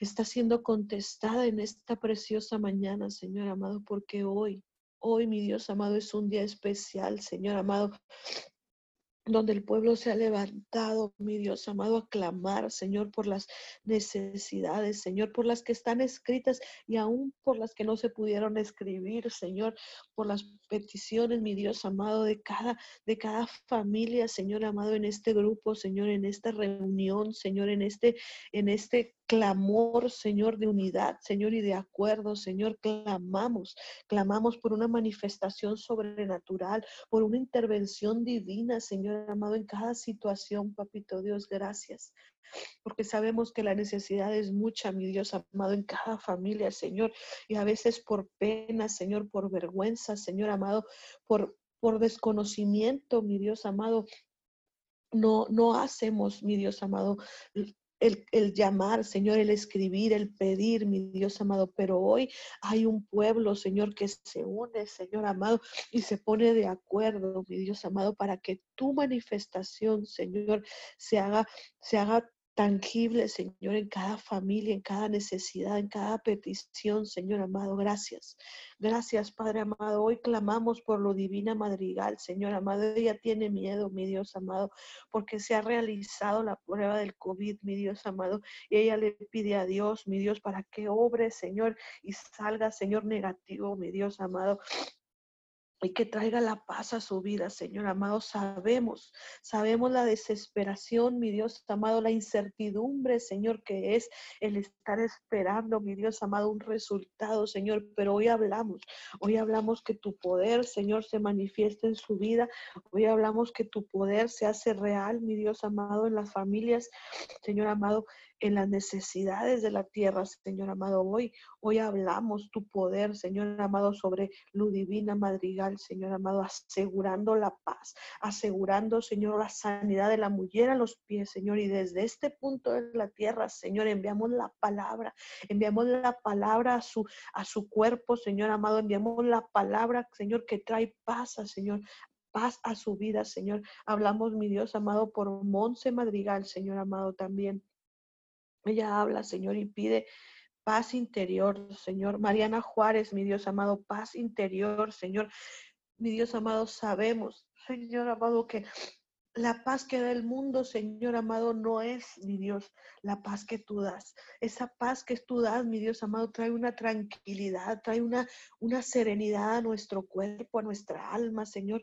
Speaker 3: está siendo contestada en esta preciosa mañana, Señor amado, porque hoy, hoy, mi Dios amado, es un día especial, Señor amado, donde el pueblo se ha levantado, mi Dios amado, a clamar, Señor, por las necesidades, Señor, por las que están escritas y aún por las que no se pudieron escribir, Señor, por las peticiones, mi Dios amado, de cada, de cada familia, Señor amado, en este grupo, Señor, en esta reunión, Señor, en este, en este clamor, Señor, de unidad, Señor, y de acuerdo, Señor, clamamos, clamamos por una manifestación sobrenatural, por una intervención divina, Señor amado, en cada situación, papito Dios, gracias. Porque sabemos que la necesidad es mucha, mi Dios amado, en cada familia, Señor, y a veces por pena, Señor, por vergüenza, Señor amado, por, por desconocimiento, mi Dios amado, no, no hacemos, mi Dios amado, el, llamar, Señor, el escribir, el pedir, mi Dios amado. Pero hoy hay un pueblo, Señor, que se une, Señor amado, y se pone de acuerdo, mi Dios amado, para que tu manifestación, Señor, se haga, se haga tangible, Señor, en cada familia, en cada necesidad, en cada petición, Señor amado. Gracias. Gracias, Padre amado. Hoy clamamos por lo divina madrigal, Señor amado. Ella tiene miedo, mi Dios amado, porque se ha realizado la prueba del COVID, mi Dios amado. Y ella le pide a Dios, mi Dios, para que obre, Señor, y salga, Señor, negativo, mi Dios amado y que traiga la paz a su vida, Señor amado. Sabemos, sabemos la desesperación, mi Dios amado, la incertidumbre, Señor, que es el estar esperando, mi Dios amado, un resultado, Señor. Pero hoy hablamos, hoy hablamos que tu poder, Señor, se manifiesta en su vida. Hoy hablamos que tu poder se hace real, mi Dios amado, en las familias, Señor amado, en las necesidades de la tierra, Señor amado. Hoy, hoy hablamos tu poder, Señor amado, sobre lo divina madrigal, Señor amado, asegurando la paz, asegurando, Señor, la sanidad de la mujer a los pies, Señor. Y desde este punto de la tierra, Señor, enviamos la palabra, enviamos la palabra a su, a su cuerpo, Señor amado, enviamos la palabra, Señor, que trae paz, Señor, paz a su vida, Señor. Hablamos, mi Dios amado, por Monse Madrigal, Señor amado, también. Ella habla, Señor, y pide paz interior, Señor. Mariana Juárez, mi Dios amado, paz interior, Señor. Mi Dios amado, sabemos, Señor amado, que la paz que da el mundo, Señor amado, no es, mi Dios, la paz que tú das. Esa paz que tú das, mi Dios amado, trae una tranquilidad, trae una, una serenidad a nuestro cuerpo, a nuestra alma, Señor.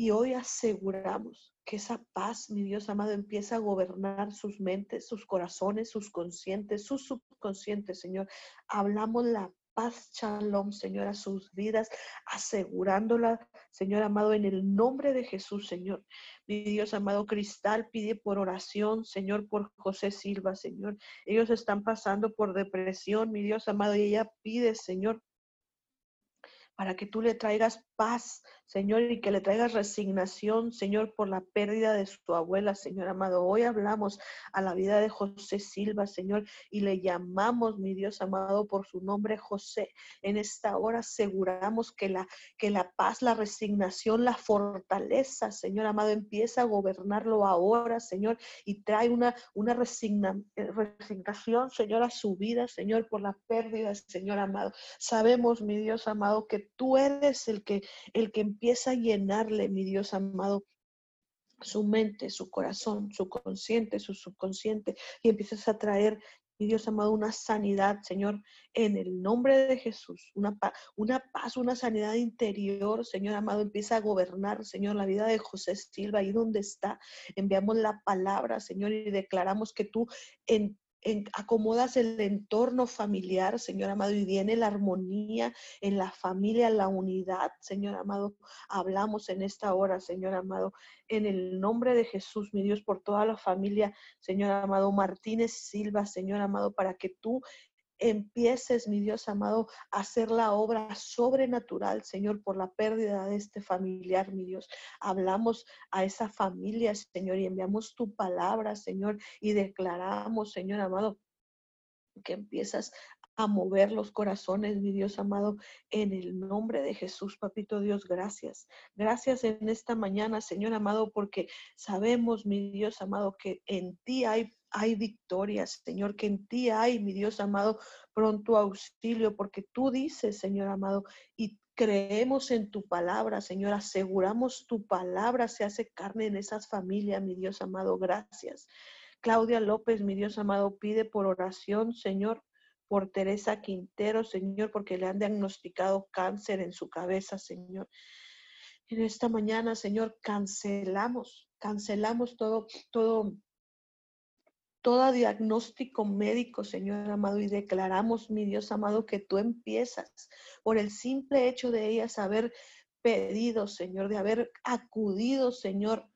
Speaker 3: Y hoy aseguramos que esa paz, mi Dios amado, empieza a gobernar sus mentes, sus corazones, sus conscientes, sus subconscientes, Señor. Hablamos la paz, shalom, Señor, a sus vidas, asegurándola, Señor amado, en el nombre de Jesús, Señor. Mi Dios amado, Cristal pide por oración, Señor, por José Silva, Señor. Ellos están pasando por depresión, mi Dios amado, y ella pide, Señor, para que tú le traigas paz, Señor, y que le traigas resignación, Señor, por la pérdida de su abuela, Señor amado. Hoy hablamos a la vida de José Silva, Señor, y le llamamos, mi Dios amado, por su nombre José. En esta hora aseguramos que la, que la paz, la resignación, la fortaleza, Señor amado, empieza a gobernarlo ahora, Señor, y trae una, una eh, resignación, Señor, a su vida, Señor, por la pérdida, Señor amado. Sabemos, mi Dios amado, que tú eres el que, el que empieza a llenarle, mi Dios amado, su mente, su corazón, su consciente, su subconsciente, y empiezas a traer, mi Dios amado, una sanidad, Señor, en el nombre de Jesús, una, una paz, una sanidad interior, Señor amado, empieza a gobernar, Señor, la vida de José Silva, ahí donde está. Enviamos la palabra, Señor, y declaramos que tú en acomodas el entorno familiar, Señor amado, y viene la armonía en la familia, la unidad, Señor amado. Hablamos en esta hora, Señor amado, en el nombre de Jesús, mi Dios, por toda la familia, Señor amado Martínez Silva, Señor amado, para que tú empieces, mi Dios amado, a hacer la obra sobrenatural, Señor, por la pérdida de este familiar, mi Dios. Hablamos a esa familia, Señor, y enviamos tu palabra, Señor, y declaramos, Señor amado, que empiezas a mover los corazones, mi Dios amado, en el nombre de Jesús, papito Dios, gracias. Gracias en esta mañana, Señor amado, porque sabemos, mi Dios amado, que en ti hay hay victorias, Señor, que en ti hay, mi Dios amado, pronto auxilio, porque tú dices, Señor amado, y creemos en tu palabra, Señor, aseguramos tu palabra se hace carne en esas familias, mi Dios amado, gracias. Claudia López, mi Dios amado, pide por oración, Señor, por Teresa Quintero, Señor, porque le han diagnosticado cáncer en su cabeza, Señor. En esta mañana, Señor, cancelamos, cancelamos todo, todo todo diagnóstico médico, Señor amado, y declaramos, mi Dios amado, que tú empiezas por el simple hecho de ellas haber pedido, Señor, de haber acudido, Señor,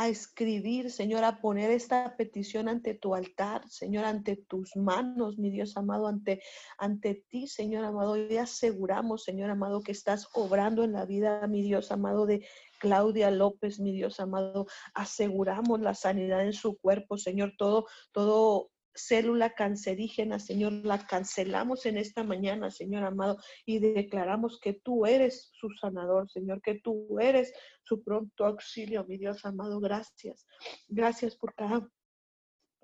Speaker 3: a escribir, Señor, a poner esta petición ante tu altar, Señor, ante tus manos, mi Dios amado, ante, ante ti, Señor amado. Y aseguramos, Señor amado, que estás obrando en la vida, mi Dios amado, de Claudia López, mi Dios amado, aseguramos la sanidad en su cuerpo, Señor, todo, todo célula cancerígena, Señor, la cancelamos en esta mañana, Señor amado, y declaramos que tú eres su sanador, Señor, que tú eres su pronto auxilio, mi Dios amado. Gracias. Gracias por cada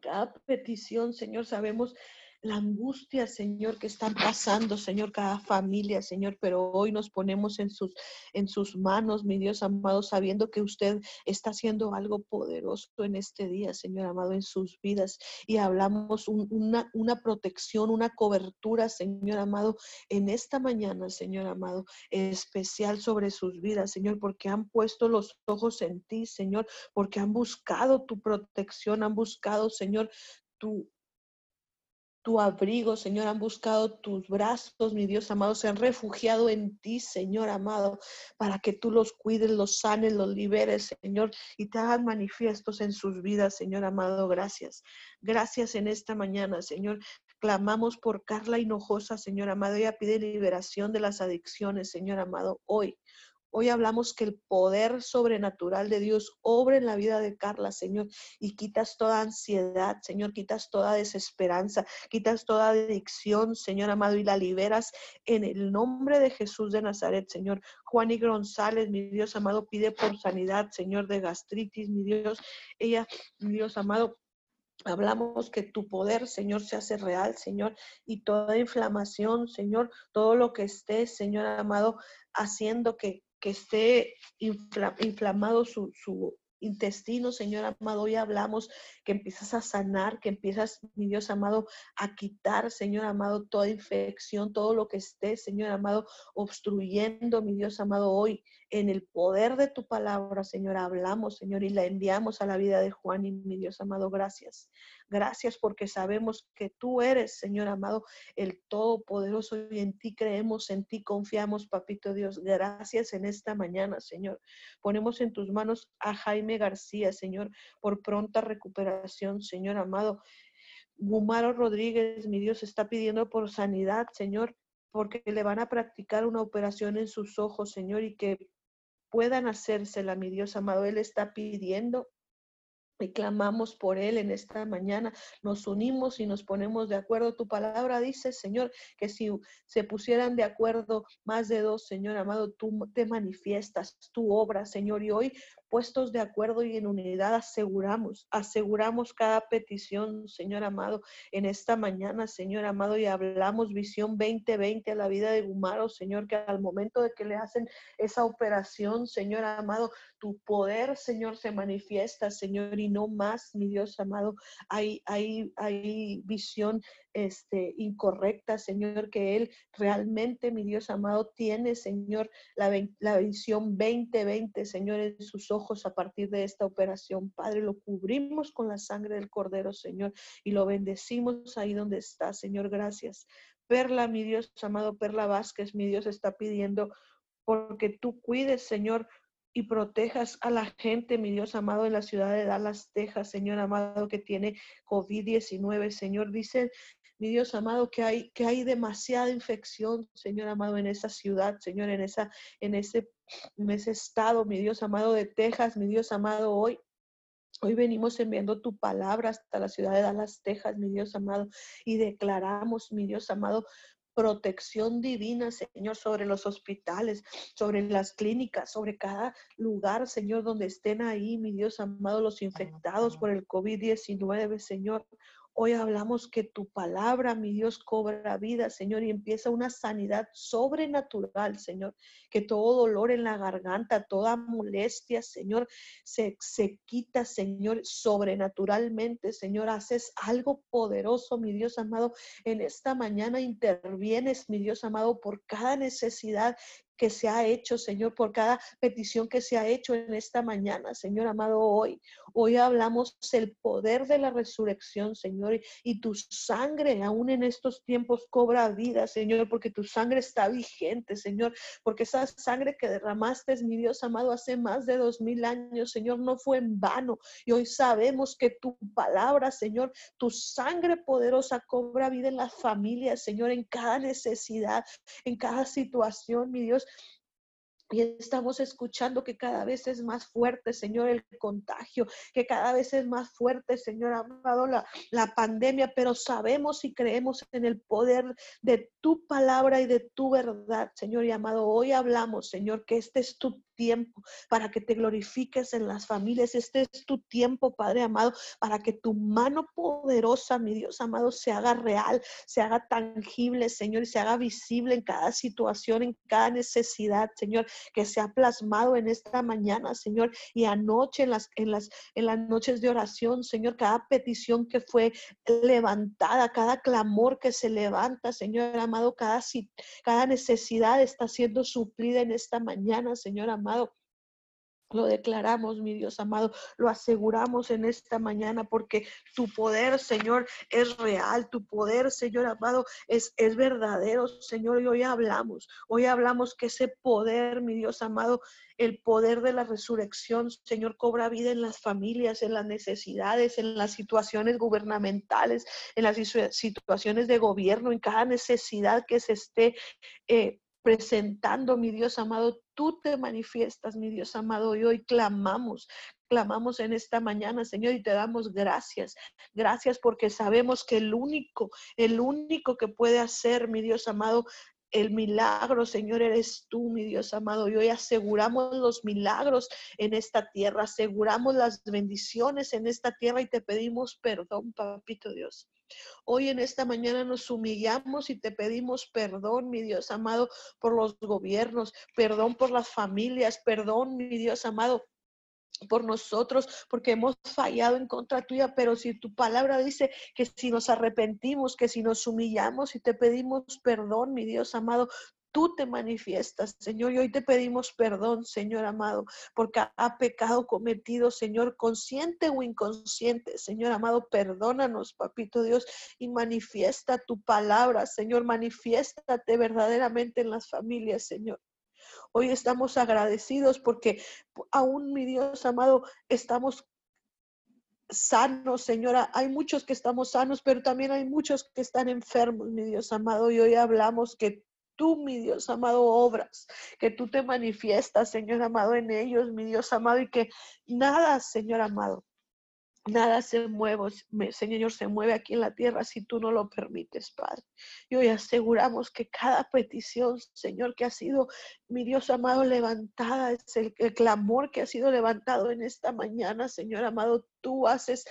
Speaker 3: cada petición, Señor, sabemos la angustia, Señor, que están pasando, Señor, cada familia, Señor, pero hoy nos ponemos en sus, en sus manos, mi Dios amado, sabiendo que usted está haciendo algo poderoso en este día, Señor amado, en sus vidas. Y hablamos una, una protección, una cobertura, Señor amado, en esta mañana, Señor amado, especial sobre sus vidas, Señor, porque han puesto los ojos en ti, Señor, porque han buscado tu protección, han buscado, Señor, tu, tu abrigo, Señor, han buscado tus brazos, mi Dios amado, se han refugiado en ti, Señor amado, para que tú los cuides, los sanes, los liberes, Señor, y te hagan manifiestos en sus vidas, Señor amado. Gracias. Gracias en esta mañana, Señor. Clamamos por Carla Hinojosa, Señor amado. Ella pide liberación de las adicciones, Señor amado, hoy. Hoy hablamos que el poder sobrenatural de Dios obra en la vida de Carla, Señor, y quitas toda ansiedad, Señor, quitas toda desesperanza, quitas toda adicción, Señor amado, y la liberas en el nombre de Jesús de Nazaret, Señor. Juan y González, mi Dios amado, pide por sanidad, Señor, de gastritis, mi Dios. Ella, mi Dios amado, Hablamos que tu poder, Señor, se hace real, Señor, y toda inflamación, Señor, todo lo que esté, Señor amado, haciendo que, que esté inflamado su, su, intestino, Señor amado. Hoy hablamos que empiezas a sanar, que empiezas, mi Dios amado, a quitar, Señor amado, toda infección, todo lo que esté, Señor amado, obstruyendo, mi Dios amado, hoy en el poder de tu palabra, Señor, hablamos, Señor, y la enviamos a la vida de Juan y mi Dios amado. Gracias. Gracias porque sabemos que tú eres, Señor amado, el Todopoderoso y en ti creemos, en ti confiamos, Papito Dios. Gracias en esta mañana, Señor. Ponemos en tus manos a Jaime García, Señor, por pronta recuperación, Señor amado. Gumaro Rodríguez, mi Dios, está pidiendo por sanidad, Señor, porque le van a practicar una operación en sus ojos, Señor, y que puedan hacérsela, mi Dios amado. Él está pidiendo y clamamos por Él en esta mañana. Nos unimos y nos ponemos de acuerdo. Tu palabra dice, Señor, que si se pusieran de acuerdo más de dos, Señor amado, tú te manifiestas, tu obra, Señor. Y hoy puestos de acuerdo y en unidad aseguramos, aseguramos cada petición, Señor amado, en esta mañana, Señor amado, y hablamos visión 2020 a la vida de Gumaro, Señor, que al momento de que le hacen esa operación, Señor amado, tu poder, Señor, se manifiesta, Señor, y no más, mi Dios amado, hay, hay, hay visión este, incorrecta, Señor, que Él realmente, mi Dios amado, tiene, Señor, la, la visión 2020, Señor, en sus ojos a partir de esta operación. Padre, lo cubrimos con la sangre del Cordero, Señor, y lo bendecimos ahí donde está, Señor, gracias. Perla, mi Dios amado, Perla Vázquez, mi Dios está pidiendo porque tú cuides, Señor, y protejas a la gente, mi Dios amado, en la ciudad de Dallas, Texas, Señor amado, que tiene COVID-19. Señor, dice mi Dios amado, que hay, que hay demasiada infección, Señor amado, en esa ciudad, Señor, en, esa, en, ese, en ese estado, mi Dios amado de Texas, mi Dios amado, hoy. Hoy venimos enviando tu palabra hasta la ciudad de Dallas, Texas, mi Dios amado, y declaramos, mi Dios amado, protección divina, Señor, sobre los hospitales, sobre las clínicas, sobre cada lugar, Señor, donde estén ahí, mi Dios amado, los infectados por el COVID-19, Señor. Hoy hablamos que tu palabra, mi Dios, cobra vida, Señor, y empieza una sanidad sobrenatural, Señor. Que todo dolor en la garganta, toda molestia, Señor, se, se quita, Señor, sobrenaturalmente, Señor. Haces algo poderoso, mi Dios amado. En esta mañana intervienes, mi Dios amado, por cada necesidad que se ha hecho, Señor, por cada petición que se ha hecho en esta mañana, Señor amado, hoy. Hoy hablamos el poder de la resurrección, Señor, y tu sangre aún en estos tiempos cobra vida, Señor, porque tu sangre está vigente, Señor, porque esa sangre que derramaste, mi Dios amado, hace más de dos mil años, Señor, no fue en vano. Y hoy sabemos que tu palabra, Señor, tu sangre poderosa cobra vida en las familias, Señor, en cada necesidad, en cada situación, mi Dios. Y estamos escuchando que cada vez es más fuerte, Señor, el contagio, que cada vez es más fuerte, Señor, amado, la, la pandemia, pero sabemos y creemos en el poder de tu palabra y de tu verdad, Señor, y amado. Hoy hablamos, Señor, que este es tu tiempo para que te glorifiques en las familias. Este es tu tiempo, Padre amado, para que tu mano poderosa, mi Dios amado, se haga real, se haga tangible, Señor, y se haga visible en cada situación, en cada necesidad, Señor, que se ha plasmado en esta mañana, Señor, y anoche en las, en las, en las noches de oración, Señor, cada petición que fue levantada, cada clamor que se levanta, Señor amado, cada, cada necesidad está siendo suplida en esta mañana, Señor amado. Lo declaramos, mi Dios amado, lo aseguramos en esta mañana porque tu poder, Señor, es real, tu poder, Señor amado, es, es verdadero, Señor, y hoy hablamos, hoy hablamos que ese poder, mi Dios amado, el poder de la resurrección, Señor, cobra vida en las familias, en las necesidades, en las situaciones gubernamentales, en las situaciones de gobierno, en cada necesidad que se esté eh, presentando, mi Dios amado, tú te manifiestas, mi Dios amado, y hoy clamamos, clamamos en esta mañana, Señor, y te damos gracias. Gracias porque sabemos que el único, el único que puede hacer, mi Dios amado, el milagro, Señor, eres tú, mi Dios amado. Y hoy aseguramos los milagros en esta tierra, aseguramos las bendiciones en esta tierra y te pedimos perdón, papito Dios. Hoy en esta mañana nos humillamos y te pedimos perdón, mi Dios amado, por los gobiernos, perdón por las familias, perdón, mi Dios amado, por nosotros, porque hemos fallado en contra tuya, pero si tu palabra dice que si nos arrepentimos, que si nos humillamos y te pedimos perdón, mi Dios amado, tú te manifiestas, Señor. Y hoy te pedimos perdón, Señor amado, porque ha pecado cometido, Señor, consciente o inconsciente. Señor amado, perdónanos, papito Dios, y manifiesta tu palabra, Señor. Manifiéstate verdaderamente en las familias, Señor. Hoy estamos agradecidos porque aún, mi Dios amado, estamos sanos, Señora. Hay muchos que estamos sanos, pero también hay muchos que están enfermos, mi Dios amado. Y hoy hablamos que tú, mi Dios amado, obras, que tú te manifiestas, Señor amado, en ellos, mi Dios amado, y que nada, Señor amado, nada se mueve, Señor, se mueve aquí en la tierra si tú no lo permites, Padre. Y hoy aseguramos que cada petición, Señor, que ha sido, mi Dios amado, levantada, es el, el clamor que ha sido levantado en esta mañana, Señor amado, tú haces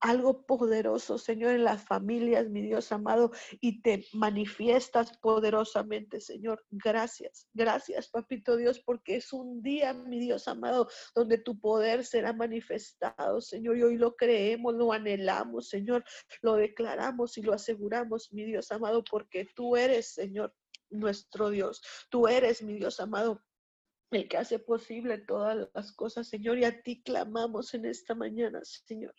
Speaker 3: algo poderoso, Señor, en las familias, mi Dios amado, y te manifiestas poderosamente, Señor. Gracias, gracias, Papito Dios, porque es un día, mi Dios amado, donde tu poder será manifestado, Señor, y hoy lo creemos, lo anhelamos, Señor, lo declaramos y lo aseguramos, mi Dios amado, porque tú eres, Señor, nuestro Dios. Tú eres, mi Dios amado, el que hace posible todas las cosas, Señor, y a ti clamamos en esta mañana, Señor.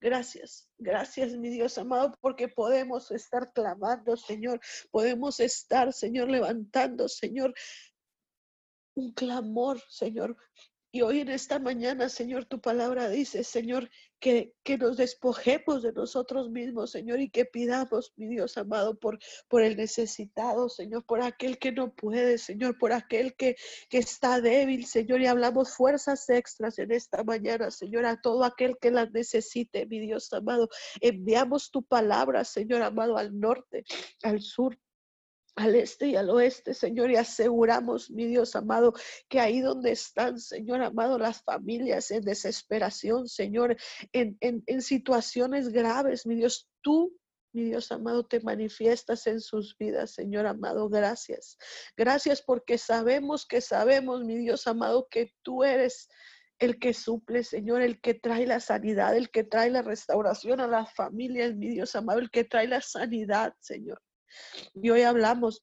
Speaker 3: Gracias, gracias, mi Dios amado, porque podemos estar clamando, Señor. Podemos estar, Señor, levantando, Señor, un clamor, Señor, y hoy en esta mañana, Señor, tu palabra dice, Señor, que, que, nos despojemos de nosotros mismos, Señor, y que pidamos, mi Dios amado, por, por el necesitado, Señor, por aquel que no puede, Señor, por aquel que, que está débil, Señor, y hablamos fuerzas extras en esta mañana, Señor, a todo aquel que las necesite, mi Dios amado. Enviamos tu palabra, Señor amado, al norte, al sur, al este y al oeste, Señor, y aseguramos, mi Dios amado, que ahí donde están, Señor amado, las familias en desesperación, Señor, en, en, situaciones graves, mi Dios, tú mi Dios amado, te manifiestas en sus vidas, Señor amado. Gracias. Gracias porque sabemos que sabemos, mi Dios amado, que tú eres el que suple, Señor, el que trae la sanidad, el que trae la restauración a las familias, mi Dios amado, el que trae la sanidad, Señor. Y hoy hablamos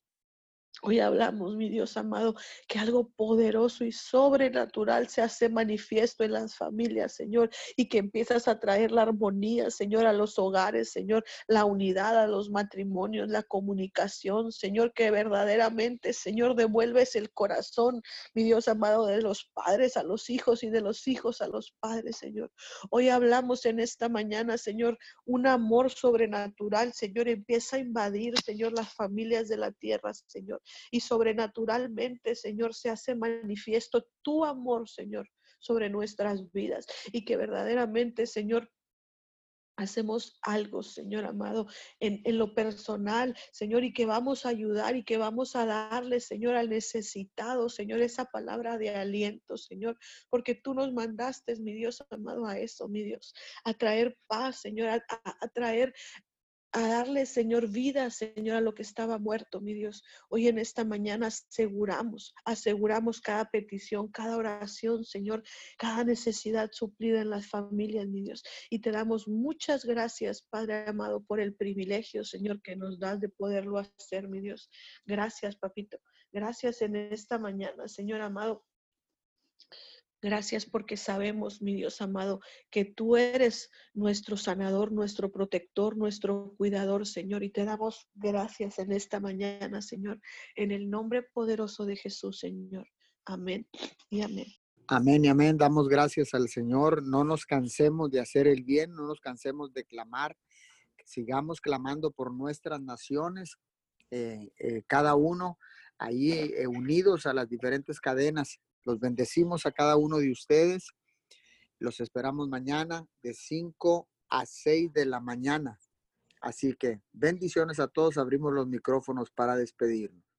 Speaker 3: Hoy hablamos, mi Dios amado, que algo poderoso y sobrenatural se hace manifiesto en las familias, Señor, y que empiezas a traer la armonía, Señor, a los hogares, Señor, la unidad a los matrimonios, la comunicación, Señor, que verdaderamente, Señor, devuelves el corazón, mi Dios amado, de los padres a los hijos y de los hijos a los padres, Señor. Hoy hablamos en esta mañana, Señor, un amor sobrenatural, Señor, empieza a invadir, Señor, las familias de la tierra, Señor y sobrenaturalmente, Señor, se hace manifiesto tu amor, Señor, sobre nuestras vidas y que verdaderamente, Señor, hacemos algo, Señor amado, en, en, lo personal, Señor, y que vamos a ayudar y que vamos a darle, Señor, al necesitado, Señor, esa palabra de aliento, Señor, porque tú nos mandaste, mi Dios amado, a eso, mi Dios, a traer paz, Señor, a, a, a traer a darle, Señor, vida, Señor, a lo que estaba muerto, mi Dios. Hoy en esta mañana aseguramos, aseguramos cada petición, cada oración, Señor, cada necesidad suplida en las familias, mi Dios. Y te damos muchas gracias, Padre amado, por el privilegio, Señor, que nos das de poderlo hacer, mi Dios. Gracias, papito. Gracias en esta mañana, Señor amado. Gracias porque sabemos, mi Dios amado, que tú eres nuestro sanador, nuestro protector, nuestro cuidador, Señor. Y te damos gracias en esta mañana, Señor, en el nombre poderoso de Jesús, Señor. Amén y amén.
Speaker 1: Amén y amén. Damos gracias al Señor. No nos cansemos de hacer el bien, no nos cansemos de clamar. Sigamos clamando por nuestras naciones, eh, eh, cada uno ahí eh, unidos a las diferentes cadenas los bendecimos a cada uno de ustedes. Los esperamos mañana de 5 a 6 de la mañana. Así que bendiciones a todos. Abrimos los micrófonos para despedirnos.